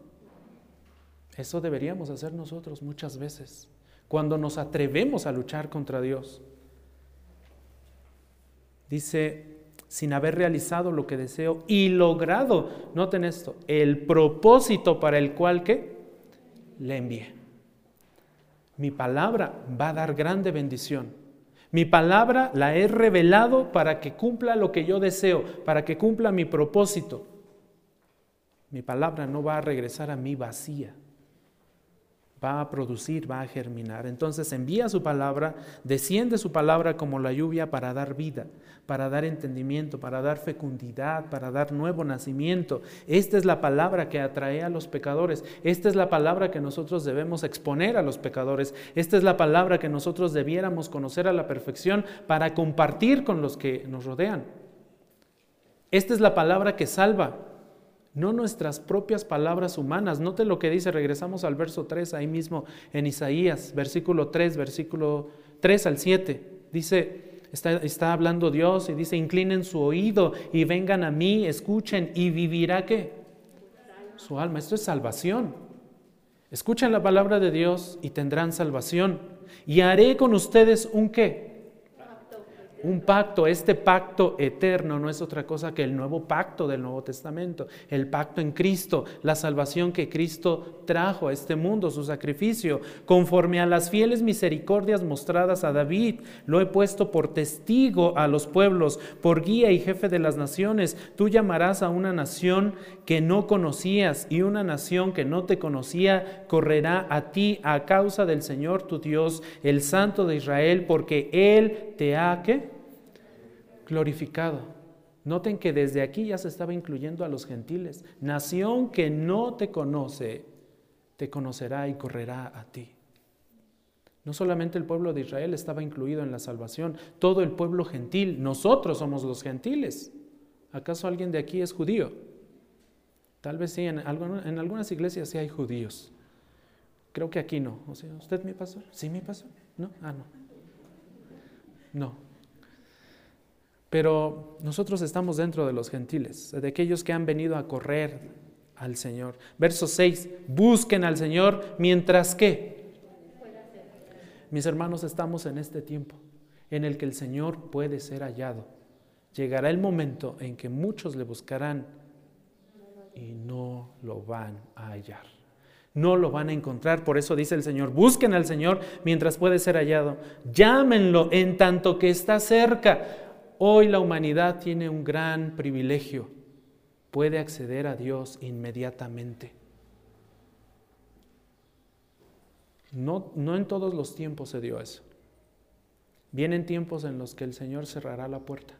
Eso deberíamos hacer nosotros muchas veces, cuando nos atrevemos a luchar contra Dios. Dice, sin haber realizado lo que deseo y logrado, noten esto, el propósito para el cual que le envié. Mi palabra va a dar grande bendición. Mi palabra la he revelado para que cumpla lo que yo deseo, para que cumpla mi propósito. Mi palabra no va a regresar a mí vacía va a producir, va a germinar. Entonces envía su palabra, desciende su palabra como la lluvia para dar vida, para dar entendimiento, para dar fecundidad, para dar nuevo nacimiento. Esta es la palabra que atrae a los pecadores. Esta es la palabra que nosotros debemos exponer a los pecadores. Esta es la palabra que nosotros debiéramos conocer a la perfección para compartir con los que nos rodean. Esta es la palabra que salva, no nuestras propias palabras humanas. Note lo que dice, regresamos al verso 3 ahí mismo en Isaías, versículo 3, versículo 3 al 7. Dice, está, está hablando Dios y dice, inclinen su oído y vengan a mí, escuchen y vivirá qué? Su alma. Esto es salvación. Escuchen la palabra de Dios y tendrán salvación. Y haré con ustedes un qué? Un pacto, este pacto eterno no es otra cosa que el nuevo pacto del Nuevo Testamento, el pacto en Cristo, la salvación que Cristo trajo a este mundo, su sacrificio, conforme a las fieles misericordias mostradas a David, lo he puesto por testigo a los pueblos, por guía y jefe de las naciones. Tú llamarás a una nación que no conocías y una nación que no te conocía correrá a ti a causa del Señor tu Dios, el Santo de Israel, porque Él te ha glorificado. Noten que desde aquí ya se estaba incluyendo a los gentiles. Nación que no te conoce, te conocerá y correrá a ti. No solamente el pueblo de Israel estaba incluido en la salvación, todo el pueblo gentil, nosotros somos los gentiles. ¿Acaso alguien de aquí es judío? Tal vez sí, en, algunas iglesias sí hay judíos. Creo que aquí no. O sea, ¿Usted mi pastor? ¿Sí mi pastor? ¿No? Ah, no. No. Pero nosotros estamos dentro de los gentiles, de aquellos que han venido a correr al Señor. Verso 6, busquen al Señor mientras que. Mis hermanos, estamos en este tiempo en el que el Señor puede ser hallado. Llegará el momento en que muchos le buscarán y no lo van a hallar. No lo van a encontrar. Por eso dice el Señor, busquen al Señor mientras puede ser hallado. Llámenlo en tanto que está cerca. Hoy la humanidad tiene un gran privilegio. Puede acceder a Dios inmediatamente. No, no en todos los tiempos se dio eso. Vienen tiempos en los que el Señor cerrará la puerta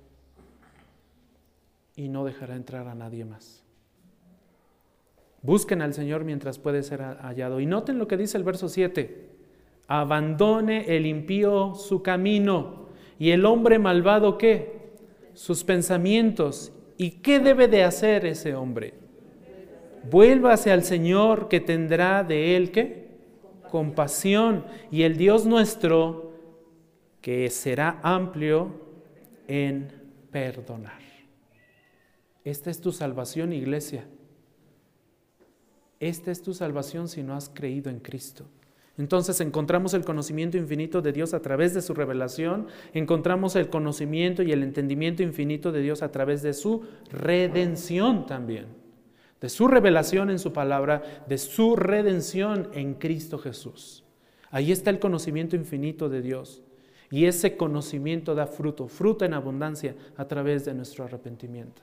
y no dejará entrar a nadie más. Busquen al Señor mientras puede ser hallado. Y noten lo que dice el verso 7. Abandone el impío su camino y el hombre malvado, ¿qué? sus pensamientos. ¿Y qué debe de hacer ese hombre? Vuélvase al Señor que tendrá de él qué? Compasión. Y el Dios nuestro que será amplio en perdonar. Esta es tu salvación, iglesia. Esta es tu salvación si no has creído en Cristo. Entonces encontramos el conocimiento infinito de Dios a través de su revelación, encontramos el conocimiento y el entendimiento infinito de Dios a través de su redención también, de su revelación en su palabra, de su redención en Cristo Jesús. Ahí está el conocimiento infinito de Dios y ese conocimiento da fruto, fruto en abundancia a través de nuestro arrepentimiento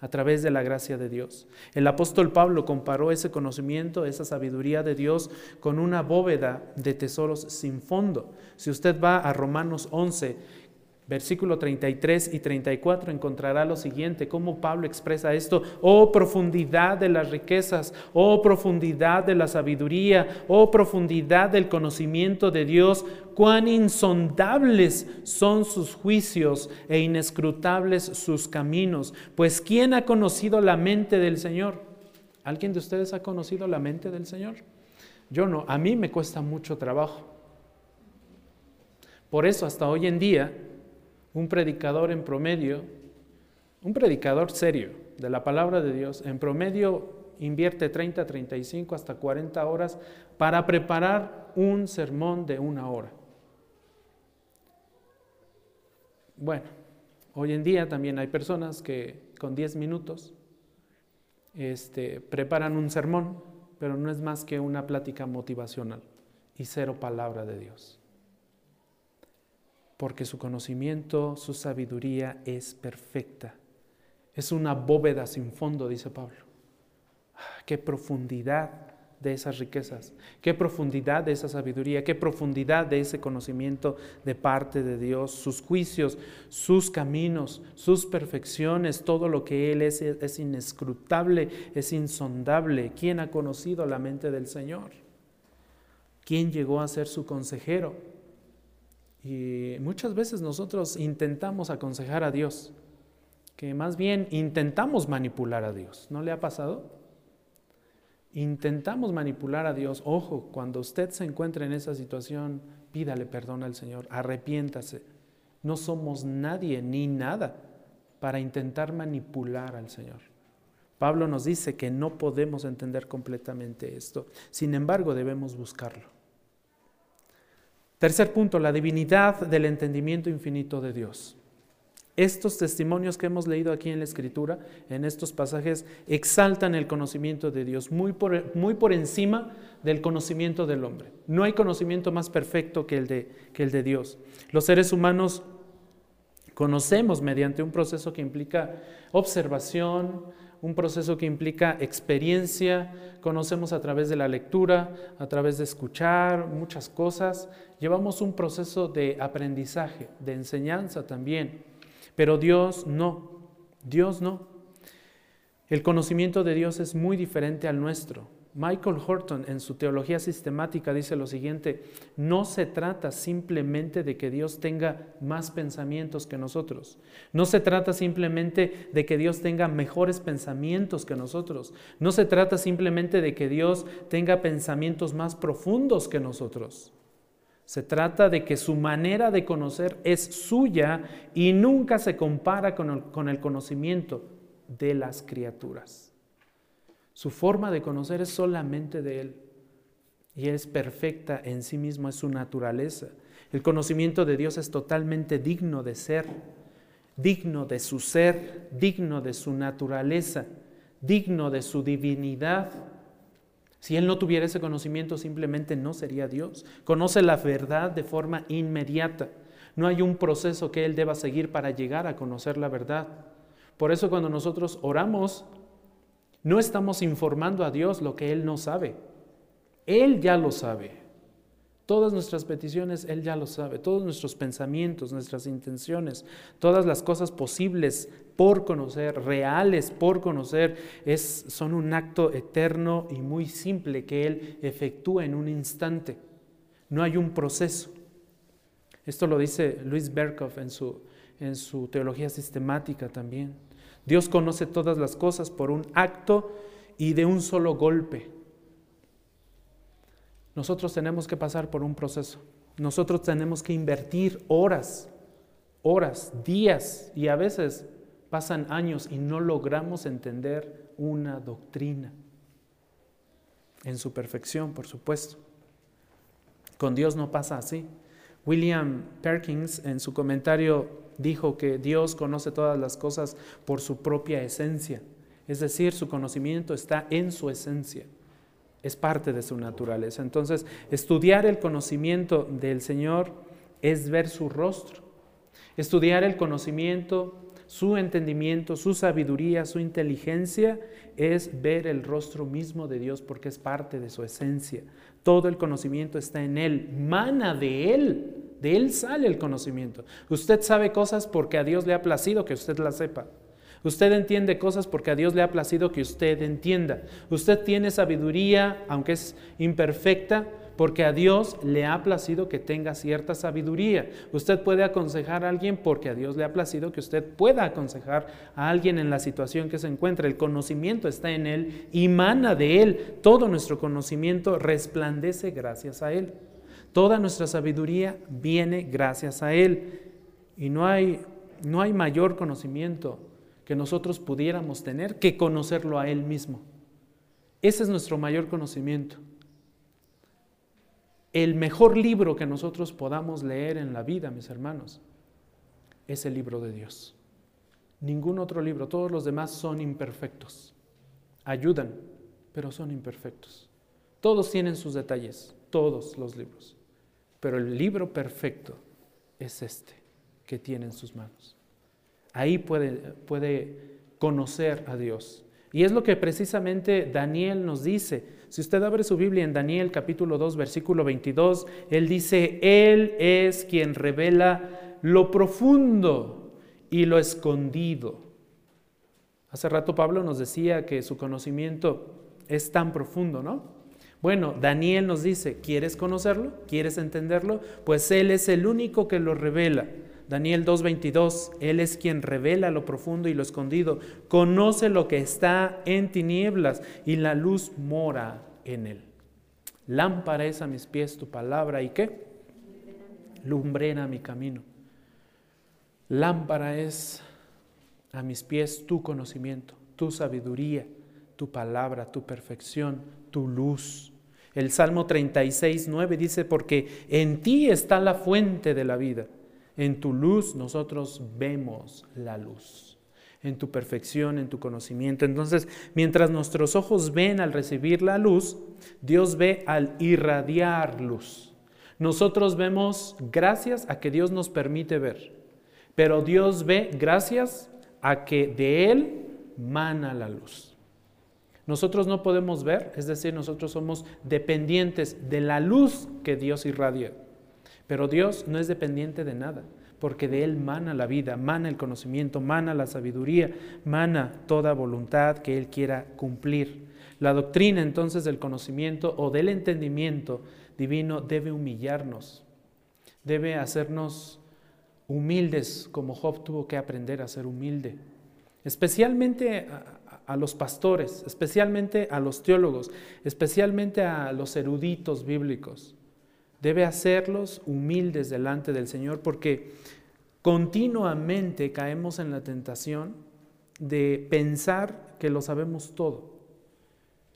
a través de la gracia de Dios. El apóstol Pablo comparó ese conocimiento, esa sabiduría de Dios con una bóveda de tesoros sin fondo. Si usted va a Romanos 11, versículo 33 y 34 encontrará lo siguiente, cómo Pablo expresa esto, oh profundidad de las riquezas, oh profundidad de la sabiduría, oh profundidad del conocimiento de Dios, cuán insondables son sus juicios e inescrutables sus caminos, pues ¿quién ha conocido la mente del Señor? ¿Alguien de ustedes ha conocido la mente del Señor? Yo no, a mí me cuesta mucho trabajo. Por eso hasta hoy en día un predicador en promedio, un predicador serio de la palabra de Dios, en promedio invierte 30, 35, hasta 40 horas para preparar un sermón de una hora. Bueno, hoy en día también hay personas que con 10 minutos este, preparan un sermón, pero no es más que una plática motivacional y cero palabra de Dios porque su conocimiento, su sabiduría es perfecta. Es una bóveda sin fondo, dice Pablo. Ah, qué profundidad de esas riquezas, qué profundidad de esa sabiduría, qué profundidad de ese conocimiento de parte de Dios, sus juicios, sus caminos, sus perfecciones, todo lo que Él es es inescrutable, es insondable. ¿Quién ha conocido la mente del Señor? ¿Quién llegó a ser su consejero? Y muchas veces nosotros intentamos aconsejar a Dios, que más bien intentamos manipular a Dios. ¿No le ha pasado? Intentamos manipular a Dios. Ojo, cuando usted se encuentre en esa situación, pídale perdón al Señor, arrepiéntase. No somos nadie ni nada para intentar manipular al Señor. Pablo nos dice que no podemos entender completamente esto. Sin embargo, debemos buscarlo. Tercer punto, la divinidad del entendimiento infinito de Dios. Estos testimonios que hemos leído aquí en la Escritura, en estos pasajes, exaltan el conocimiento de Dios muy por, encima del conocimiento del hombre. No hay conocimiento más perfecto que el de Dios. Los seres humanos conocemos mediante un proceso que implica observación, un proceso que implica experiencia, conocemos a través de la lectura, a través de escuchar muchas cosas, llevamos un proceso de aprendizaje, de enseñanza también, pero Dios no, Dios no. El conocimiento de Dios es muy diferente al nuestro. Michael Horton en su teología sistemática dice lo siguiente, no se trata simplemente de que Dios tenga más pensamientos que nosotros, no se trata simplemente de que Dios tenga mejores pensamientos que nosotros, no se trata simplemente de que Dios tenga pensamientos más profundos que nosotros. Se trata de que su manera de conocer es suya y nunca se compara con el, con el conocimiento de las criaturas. Su forma de conocer es solamente de Él y es perfecta en sí mismo, es su naturaleza. El conocimiento de Dios es totalmente digno de ser, digno de su ser, digno de su naturaleza, digno de su divinidad. Si Él no tuviera ese conocimiento, simplemente no sería Dios. Conoce la verdad de forma inmediata. No hay un proceso que Él deba seguir para llegar a conocer la verdad. Por eso cuando nosotros oramos, no estamos informando a Dios lo que Él no sabe. Él ya lo sabe. Todas nuestras peticiones, Él ya lo sabe. Todos nuestros pensamientos, nuestras intenciones, todas las cosas posibles por conocer, reales por conocer, son un acto eterno y muy simple que Él efectúa en un instante. No hay un proceso. Esto lo dice Luis Berkhoff en su, en su teología sistemática también. Dios conoce todas las cosas por un acto y de un solo golpe. Nosotros tenemos que pasar por un proceso. Nosotros tenemos que invertir horas, horas, días y a veces pasan años y no logramos entender una doctrina en su perfección, por supuesto. Con Dios no pasa así. William Perkins en su comentario dijo que Dios conoce todas las cosas por su propia esencia, es decir, su conocimiento está en su esencia, es parte de su naturaleza. Entonces, estudiar el conocimiento del Señor es ver su rostro, estudiar el conocimiento, su entendimiento, su sabiduría, su inteligencia, es ver el rostro mismo de Dios porque es parte de su esencia. Todo el conocimiento está en Él, mana de Él, de Él sale el conocimiento. Usted sabe cosas porque a Dios le ha placido que usted las sepa. Usted entiende cosas porque a Dios le ha placido que usted entienda. Usted tiene sabiduría, aunque es imperfecta, porque a Dios le ha placido que tenga cierta sabiduría. Usted puede aconsejar a alguien porque a Dios le ha placido que usted pueda aconsejar a alguien en la situación que se encuentra. El conocimiento está en Él, emana de Él. Todo nuestro conocimiento resplandece gracias a Él. Toda nuestra sabiduría viene gracias a Él. Y no hay, no hay mayor conocimiento que nosotros pudiéramos tener que conocerlo a Él mismo. Ese es nuestro mayor conocimiento el mejor libro que nosotros podamos leer en la vida, mis hermanos, es el libro de Dios. Ningún otro libro, todos los demás son imperfectos. Ayudan, pero son imperfectos. Todos tienen sus detalles, todos los libros. Pero el libro perfecto es este que tiene en sus manos. Ahí puede, puede conocer a Dios. Y es lo que precisamente Daniel nos dice. Si usted abre su Biblia en Daniel capítulo 2, versículo 22, él dice, Él es quien revela lo profundo y lo escondido. Hace rato Pablo nos decía que su conocimiento es tan profundo, ¿no? Bueno, Daniel nos dice, ¿quieres conocerlo? ¿Quieres entenderlo? Pues Él es el único que lo revela. Daniel 2:22, Él es quien revela lo profundo y lo escondido, conoce lo que está en tinieblas y la luz mora en Él. Lámpara es a mis pies tu palabra y qué? Lumbrera mi camino. Lámpara es a mis pies tu conocimiento, tu sabiduría, tu palabra, tu perfección, tu luz. El Salmo 36, 9 dice, porque en ti está la fuente de la vida en tu luz nosotros vemos la luz, en tu perfección, en tu conocimiento. Entonces, mientras nuestros ojos ven al recibir la luz, Dios ve al irradiar luz. Nosotros vemos gracias a que Dios nos permite ver, pero Dios ve gracias a que de Él mana la luz. Nosotros no podemos ver, es decir, nosotros somos dependientes de la luz que Dios irradia. Pero Dios no es dependiente de nada, porque de Él mana la vida, mana el conocimiento, mana la sabiduría, mana toda voluntad que Él quiera cumplir. La doctrina entonces del conocimiento o del entendimiento divino debe humillarnos, debe hacernos humildes como Job tuvo que aprender a ser humilde, especialmente a, los pastores, especialmente a los teólogos, especialmente a los eruditos bíblicos debe hacerlos humildes delante del Señor porque continuamente caemos en la tentación de pensar que lo sabemos todo.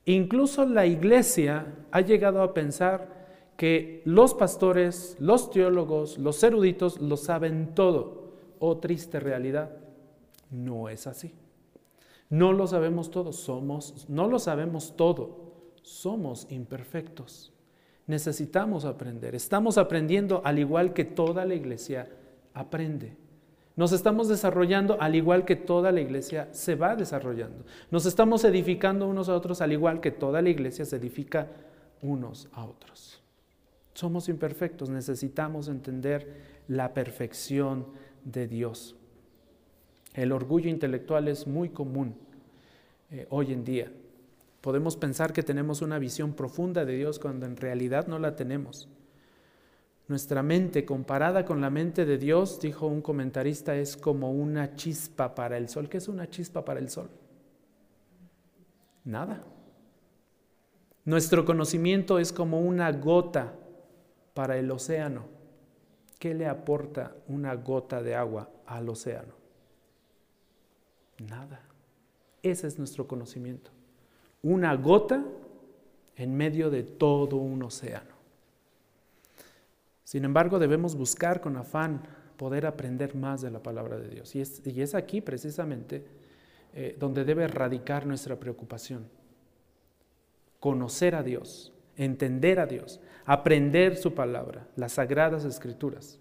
Incluso la iglesia ha llegado a pensar que los pastores, los teólogos, los eruditos lo saben todo. Oh triste realidad, no es así. No lo sabemos todo, somos, no lo sabemos todo, somos imperfectos. Necesitamos aprender. Estamos aprendiendo al igual que toda la iglesia aprende. Nos estamos desarrollando al igual que toda la iglesia se va desarrollando. Nos estamos edificando unos a otros al igual que toda la iglesia se edifica unos a otros. Somos imperfectos, necesitamos entender la perfección de Dios. El orgullo intelectual es muy común eh, hoy en día. Podemos pensar que tenemos una visión profunda de Dios cuando en realidad no la tenemos. Nuestra mente comparada con la mente de Dios, dijo un comentarista, es como una chispa para el sol. ¿Qué es una chispa para el sol? Nada. Nuestro conocimiento es como una gota para el océano. ¿Qué le aporta una gota de agua al océano? Nada. Ese es nuestro conocimiento. Una gota en medio de todo un océano. Sin embargo, debemos buscar con afán poder aprender más de la palabra de Dios. Y es, aquí precisamente eh, donde debe radicar nuestra preocupación. Conocer a Dios, entender a Dios, aprender su palabra, las sagradas escrituras.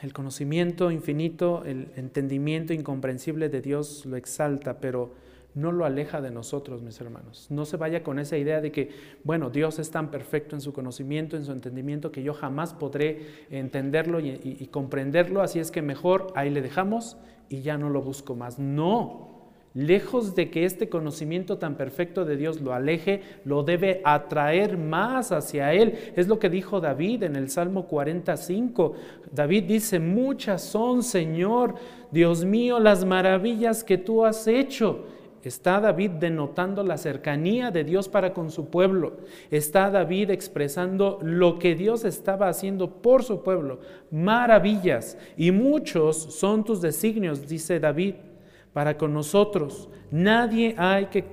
El conocimiento infinito, el entendimiento incomprensible de Dios lo exalta, pero no lo aleja de nosotros, mis hermanos. No se vaya con esa idea de que, bueno, Dios es tan perfecto en su conocimiento, en su entendimiento, que yo jamás podré entenderlo y, comprenderlo, así es que mejor ahí le dejamos y ya no lo busco más. No, lejos de que este conocimiento tan perfecto de Dios lo aleje, lo debe atraer más hacia Él. Es lo que dijo David en el Salmo 45. David dice, muchas son, Señor, Dios mío, las maravillas que tú has hecho Está David denotando la cercanía de Dios para con su pueblo. Está David expresando lo que Dios estaba haciendo por su pueblo. Maravillas. Y muchos son tus designios, dice David, para con nosotros. Nadie hay que,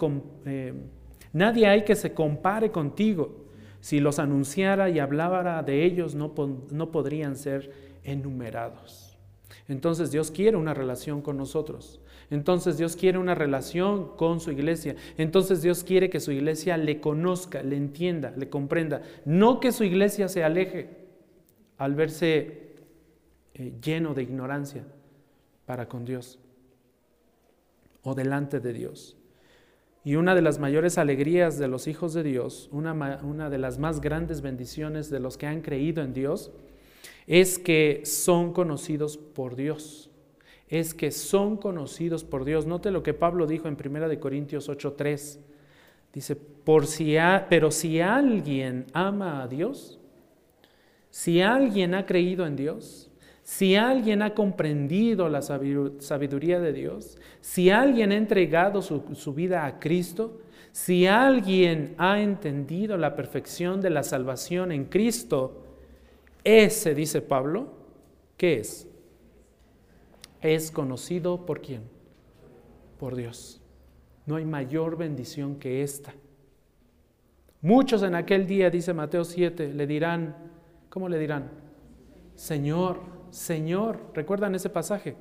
eh, nadie hay que se compare contigo. Si los anunciara y hablara de ellos, no, no podrían ser enumerados. Entonces Dios quiere una relación con nosotros. Entonces Dios quiere una relación con su iglesia. Entonces Dios quiere que su iglesia le conozca, le entienda, le comprenda. No que su iglesia se aleje al verse eh, lleno de ignorancia para con Dios o delante de Dios. Y una de las mayores alegrías de los hijos de Dios, una, una de las más grandes bendiciones de los que han creído en Dios, es que son conocidos por Dios es que son conocidos por Dios. Note lo que Pablo dijo en 1 Corintios 8:3. Dice, por si pero si alguien ama a Dios, si alguien ha creído en Dios, si alguien ha comprendido la sabiduría de Dios, si alguien ha entregado su, vida a Cristo, si alguien ha entendido la perfección de la salvación en Cristo, ese, dice Pablo, ¿qué es? es conocido por quién? Por Dios. No hay mayor bendición que esta. Muchos en aquel día, dice Mateo 7, le dirán, ¿cómo le dirán? Señor, Señor, ¿recuerdan ese pasaje?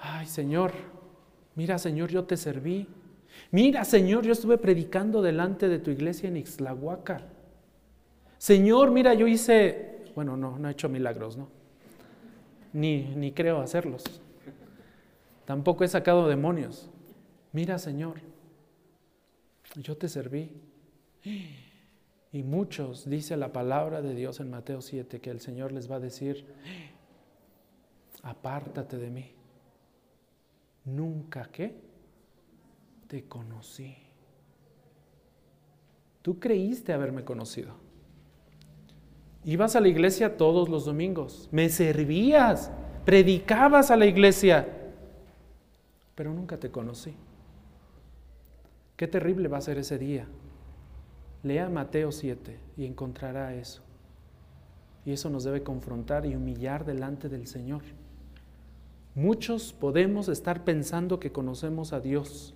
Ay, Señor, mira, Señor, yo te serví. Mira, Señor, yo estuve predicando delante de tu iglesia en Ixlahuaca. Señor, mira, yo hice, bueno, no, no he hecho milagros, ¿no? ni, creo hacerlos. Tampoco he sacado demonios. Mira, Señor, yo te serví. Y muchos, dice la palabra de Dios en Mateo 7, que el Señor les va a decir, apártate de mí. Nunca que te conocí. Tú creíste haberme conocido. Ibas a la iglesia todos los domingos, me servías, predicabas a la iglesia, pero nunca te conocí. Qué terrible va a ser ese día. Lea Mateo 7 y encontrará eso. Y eso nos debe confrontar y humillar delante del Señor. Muchos podemos estar pensando que conocemos a Dios.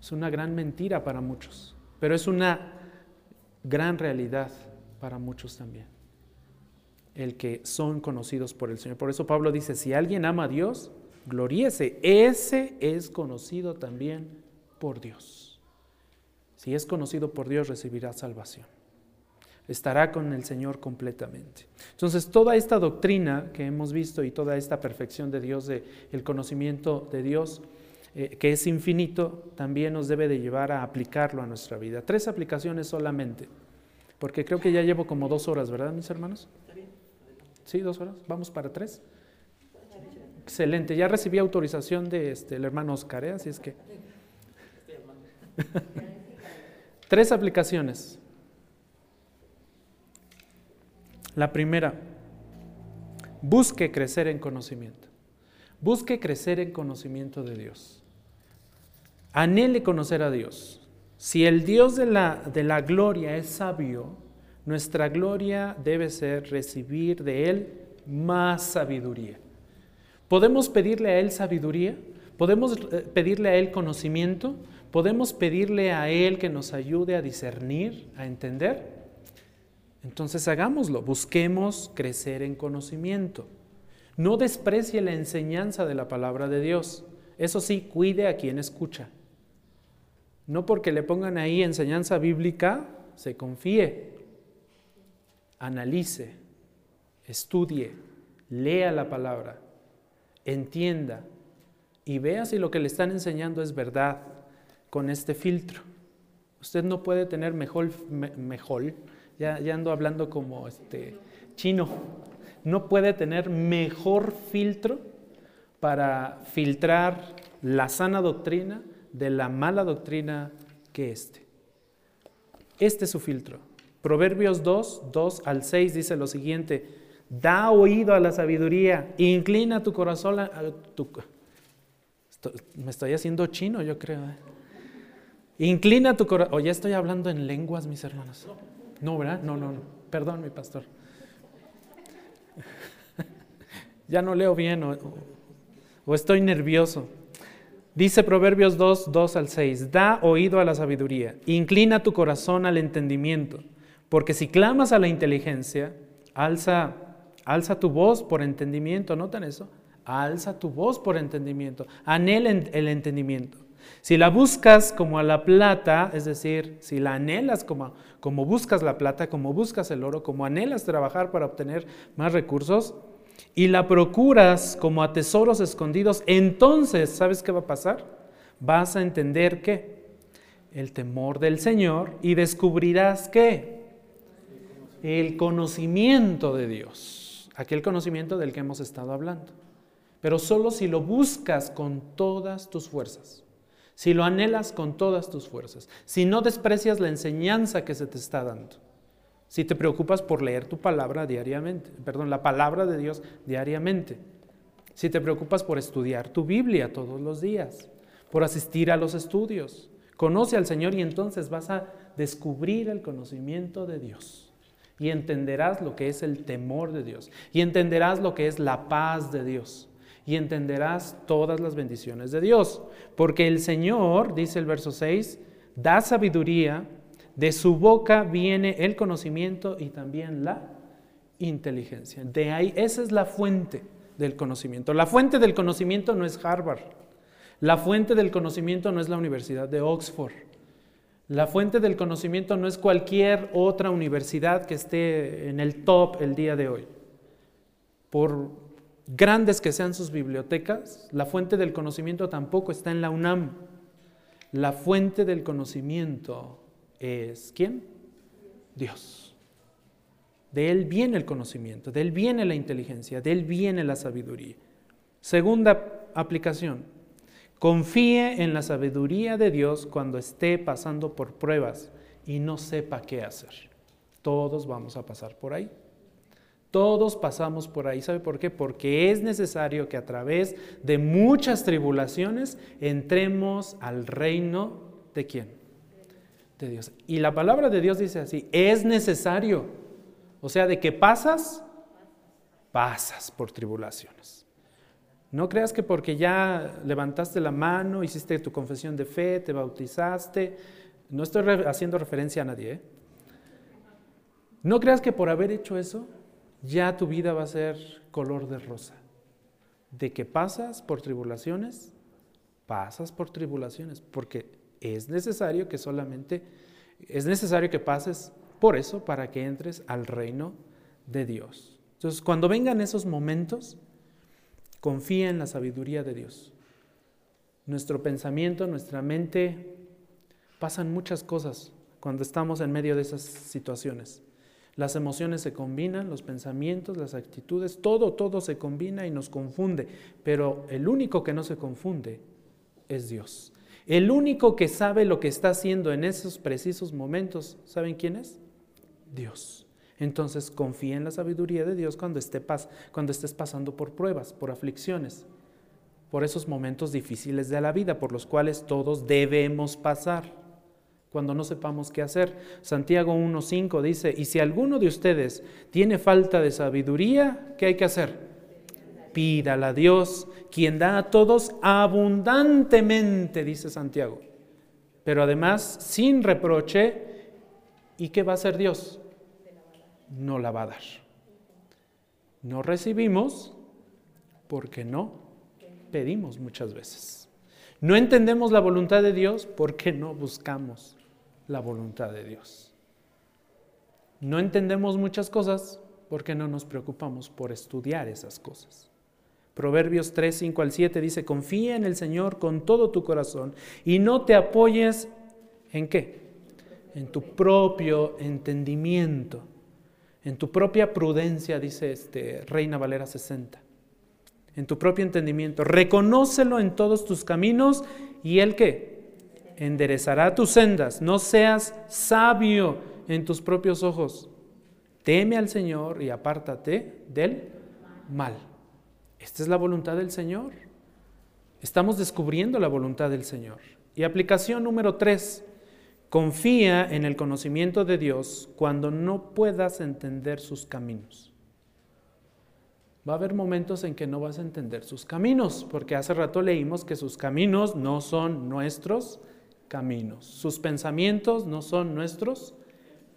Es una gran mentira para muchos, pero es una gran realidad para muchos también. El que son conocidos por el Señor. Por eso Pablo dice, si alguien ama a Dios, gloríese. Ese es conocido también por Dios. Si es conocido por Dios, recibirá salvación. Estará con el Señor completamente. Entonces, toda esta doctrina que hemos visto y toda esta perfección de Dios, de el conocimiento de Dios, eh, que es infinito, también nos debe de llevar a aplicarlo a nuestra vida. Tres aplicaciones solamente. Porque creo que ya llevo como dos horas, ¿verdad, mis hermanos? Sí, dos horas. Vamos para tres. Excelente. Ya recibí autorización de este, el hermano Oscar, ¿eh? así es que. tres aplicaciones. La primera, busque crecer en conocimiento. Busque crecer en conocimiento de Dios. Anhele conocer a Dios. Si el Dios de la, de la gloria es sabio, nuestra gloria debe ser recibir de Él más sabiduría. ¿Podemos pedirle a Él sabiduría? ¿Podemos eh, pedirle a Él conocimiento? ¿Podemos pedirle a Él que nos ayude a discernir, a entender? Entonces hagámoslo, busquemos crecer en conocimiento. No desprecie la enseñanza de la palabra de Dios. Eso sí, cuide a quien escucha. No porque le pongan ahí enseñanza bíblica, se confíe. Analice, estudie, lea la palabra, entienda y vea si lo que le están enseñando es verdad con este filtro. Usted no puede tener mejor, mejor ya, ya ando hablando como este chino, no puede tener mejor filtro para filtrar la sana doctrina de la mala doctrina que este. Este es su filtro. Proverbios 2, 2 al 6 dice lo siguiente, da oído a la sabiduría, inclina tu corazón a tu... me estoy haciendo chino, yo creo. ¿eh? Inclina tu corazón. O ya estoy hablando en lenguas, mis hermanos. No, ¿verdad? No, no, no. Perdón, mi pastor. ya no leo bien o, estoy nervioso. Dice Proverbios 2, 2 al 6, da oído a la sabiduría, inclina tu corazón al entendimiento, porque si clamas a la inteligencia, alza, alza tu voz por entendimiento, ¿notan eso? Alza tu voz por entendimiento, anhela el entendimiento. Si la buscas como a la plata, es decir, si la anhelas como, como buscas la plata, como buscas el oro, como anhelas trabajar para obtener más recursos, y la procuras como a tesoros escondidos, entonces, ¿sabes qué va a pasar? Vas a entender que el temor del Señor y descubrirás que el conocimiento de Dios, aquel conocimiento del que hemos estado hablando, pero solo si lo buscas con todas tus fuerzas si lo anhelas con todas tus fuerzas, si no desprecias la enseñanza que se te está dando, si te preocupas por leer tu palabra diariamente, perdón, la palabra de Dios diariamente, si te preocupas por estudiar tu Biblia todos los días, por asistir a los estudios, conoce al Señor y entonces vas a descubrir el conocimiento de Dios y entenderás lo que es el temor de Dios y entenderás lo que es la paz de Dios y entenderás todas las bendiciones de Dios. Porque el Señor, dice el verso 6, da sabiduría, de su boca viene el conocimiento y también la inteligencia. De ahí, esa es la fuente del conocimiento. La fuente del conocimiento no es Harvard. La fuente del conocimiento no es la Universidad de Oxford. La fuente del conocimiento no es cualquier otra universidad que esté en el top el día de hoy. Por grandes que sean sus bibliotecas, la fuente del conocimiento tampoco está en la UNAM. La fuente del conocimiento es ¿quién? Dios. De Él viene el conocimiento, de Él viene la inteligencia, de Él viene la sabiduría. Segunda aplicación, confíe en la sabiduría de Dios cuando esté pasando por pruebas y no sepa qué hacer. Todos vamos a pasar por ahí. Todos pasamos por ahí. ¿Sabe por qué? Porque es necesario que a través de muchas tribulaciones entremos al reino de quién? De Dios. Y la palabra de Dios dice así, es necesario. O sea, de que pasas, pasas por tribulaciones. No creas que porque ya levantaste la mano, hiciste tu confesión de fe, te bautizaste, no estoy haciendo referencia a nadie, ¿eh? No creas que por haber hecho eso ya tu vida va a ser color de rosa. De que pasas por tribulaciones, pasas por tribulaciones, porque es necesario que solamente, es necesario que pases por eso para que entres al reino de Dios. Entonces, cuando vengan esos momentos, confía en la sabiduría de Dios. Nuestro pensamiento, nuestra mente, pasan muchas cosas cuando estamos en medio de esas situaciones. Las emociones se combinan, los pensamientos, las actitudes, todo, todo se combina y nos confunde. Pero el único que no se confunde es Dios. El único que sabe lo que está haciendo en esos precisos momentos, ¿saben quién es? Dios. Entonces confía en la sabiduría de Dios cuando, esté pas- cuando estés pasando por pruebas, por aflicciones, por esos momentos difíciles de la vida, por los cuales todos debemos pasar, cuando no sepamos qué hacer. Santiago 1.5 dice, y si alguno de ustedes tiene falta de sabiduría, ¿qué hay que hacer? Pídala a Dios, quien da a todos abundantemente, dice Santiago. Pero además, sin reproche, ¿y qué va a hacer Dios? No la va a dar. No recibimos porque no pedimos muchas veces. No entendemos la voluntad de Dios porque no buscamos la voluntad de Dios. No entendemos muchas cosas porque no nos preocupamos por estudiar esas cosas. Proverbios 3, 5 al 7 dice, confía en el Señor con todo tu corazón y no te apoyes en qué? En tu propio entendimiento, en tu propia prudencia, dice este Reina Valera 60. En tu propio entendimiento, reconócelo en todos tus caminos y él qué? Enderezará tus sendas. No seas sabio en tus propios ojos. Teme al Señor y apártate del mal. Esta es la voluntad del Señor. Estamos descubriendo la voluntad del Señor. Y aplicación número tres, confía en el conocimiento de Dios cuando no puedas entender sus caminos. Va a haber momentos en que no vas a entender sus caminos, porque hace rato leímos que sus caminos no son nuestros caminos, sus pensamientos no son nuestros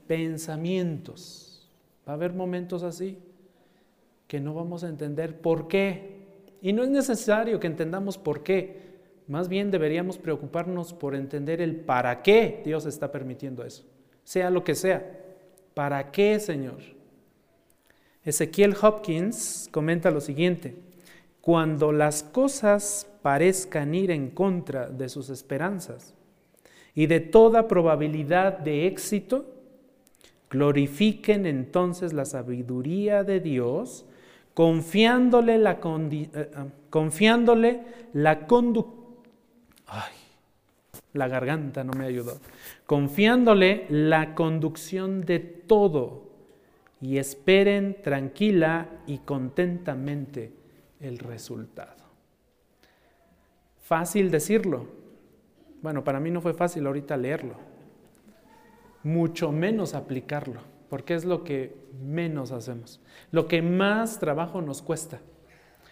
pensamientos. Va a haber momentos así que no vamos a entender por qué. Y no es necesario que entendamos por qué. Más bien deberíamos preocuparnos por entender el para qué Dios está permitiendo eso. Sea lo que sea. ¿Para qué, Señor? Ezequiel Hopkins comenta lo siguiente. Cuando las cosas parezcan ir en contra de sus esperanzas y de toda probabilidad de éxito, glorifiquen entonces la sabiduría de Dios confiándole la, condi- eh, ah, confiándole la condu- Ay, la garganta no me ayudó. Confiándole la conducción de todo y esperen tranquila y contentamente el resultado. Fácil decirlo. Bueno, para mí no fue fácil ahorita leerlo. Mucho menos aplicarlo, porque es lo que menos hacemos, lo que más trabajo nos cuesta.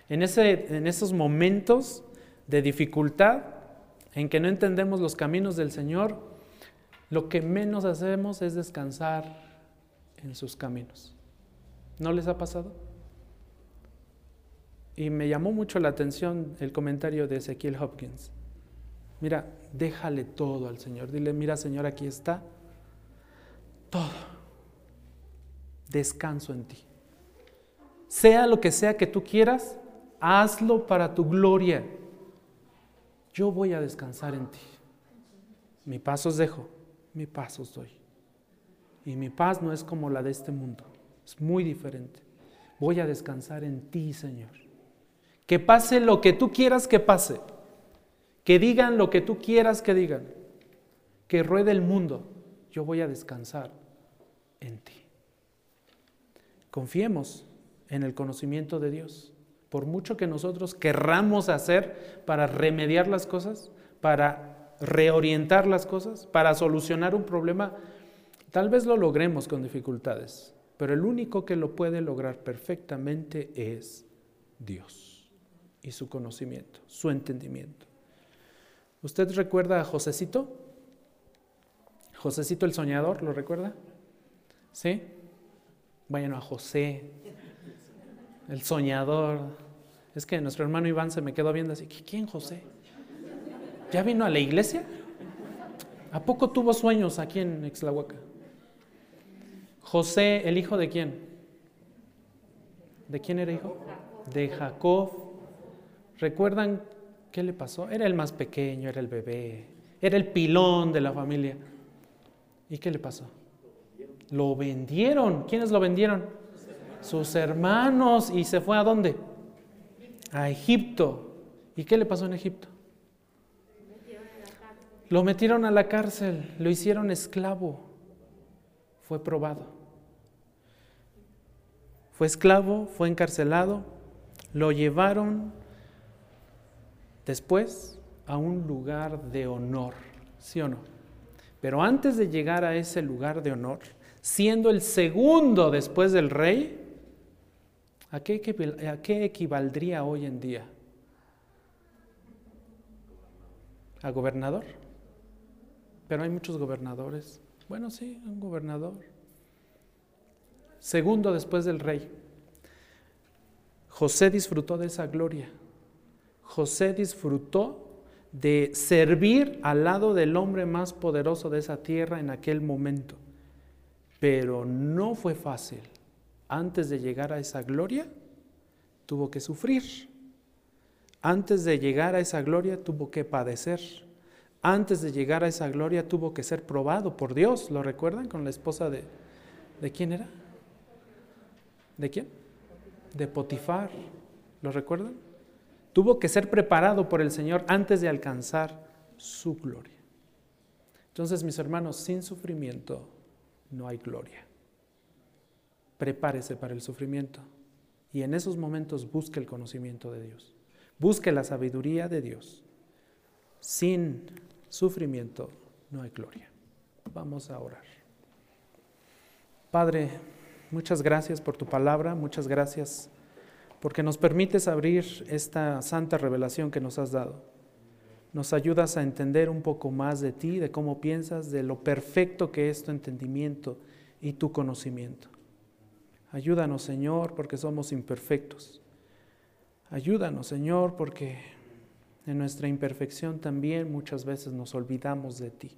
En, ese, en esos momentos de dificultad, en que no entendemos los caminos del Señor, lo que menos hacemos es descansar en sus caminos. ¿No les ha pasado? Y me llamó mucho la atención el comentario de Ezequiel Hopkins. Mira, déjale todo al Señor. Dile, mira Señor, aquí está todo. Descanso en ti. Sea lo que sea que tú quieras, hazlo para tu gloria. Yo voy a descansar en ti. Mi paz os dejo, mi paz os doy. Y mi paz no es como la de este mundo, es muy diferente. Voy a descansar en ti, Señor. Que pase lo que tú quieras que pase. Que digan lo que tú quieras que digan. Que ruede el mundo. Yo voy a descansar en ti. Confiemos en el conocimiento de Dios. Por mucho que nosotros querramos hacer para remediar las cosas, para reorientar las cosas, para solucionar un problema, tal vez lo logremos con dificultades, pero el único que lo puede lograr perfectamente es Dios y su conocimiento, su entendimiento. ¿Usted recuerda a Josecito? Josecito el soñador, ¿lo recuerda? ¿Sí? Bueno, a José, el soñador. Es que nuestro hermano Iván se me quedó viendo así, ¿quién José? ¿Ya vino a la iglesia? ¿A poco tuvo sueños aquí en Ixlahuaca? José, ¿el hijo de quién? ¿De quién era hijo? De Jacob. ¿Recuerdan qué le pasó? Era el más pequeño, era el bebé, era el pilón de la familia. ¿Y qué le pasó? Lo vendieron. ¿Quiénes lo vendieron? Sus hermanos. ¿Y se fue a dónde? A Egipto. ¿Y qué le pasó en Egipto? Lo metieron a la cárcel, lo hicieron esclavo. Fue probado. Fue esclavo, fue encarcelado, lo llevaron después a un lugar de honor, ¿sí o no? Pero antes de llegar a ese lugar de honor, siendo el segundo después del rey, ¿a qué, a qué equivaldría hoy en día? ¿A gobernador? Pero hay muchos gobernadores. Bueno, sí, un gobernador. Segundo después del rey. José disfrutó de esa gloria. José disfrutó de servir al lado del hombre más poderoso de esa tierra en aquel momento. Pero no fue fácil. Antes de llegar a esa gloria, tuvo que sufrir. Antes de llegar a esa gloria, tuvo que padecer. Antes de llegar a esa gloria, tuvo que ser probado por Dios. ¿Lo recuerdan con la esposa de... ¿De quién era? ¿De quién? De Potifar. ¿Lo recuerdan? Tuvo que ser preparado por el Señor antes de alcanzar su gloria. Entonces, mis hermanos, sin sufrimiento no hay gloria. Prepárese para el sufrimiento y en esos momentos busque el conocimiento de Dios. Busque la sabiduría de Dios. Sin sufrimiento no hay gloria. Vamos a orar. Padre, muchas gracias por tu palabra, muchas gracias porque nos permites abrir esta santa revelación que nos has dado. Nos ayudas a entender un poco más de ti, de cómo piensas, de lo perfecto que es tu entendimiento y tu conocimiento. Ayúdanos, Señor, porque somos imperfectos. Ayúdanos, Señor, porque en nuestra imperfección también muchas veces nos olvidamos de ti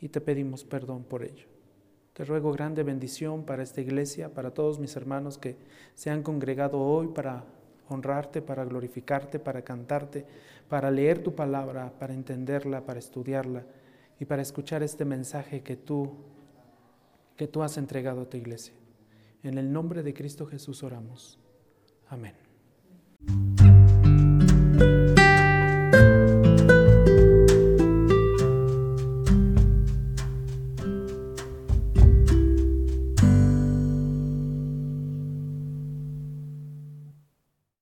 y te pedimos perdón por ello. Te ruego grande bendición para esta iglesia, para todos mis hermanos que se han congregado hoy para honrarte, para glorificarte, para cantarte, para leer tu palabra, para entenderla, para estudiarla y para escuchar este mensaje que tú que tú has entregado a tu iglesia. En el nombre de Cristo Jesús oramos. Amén.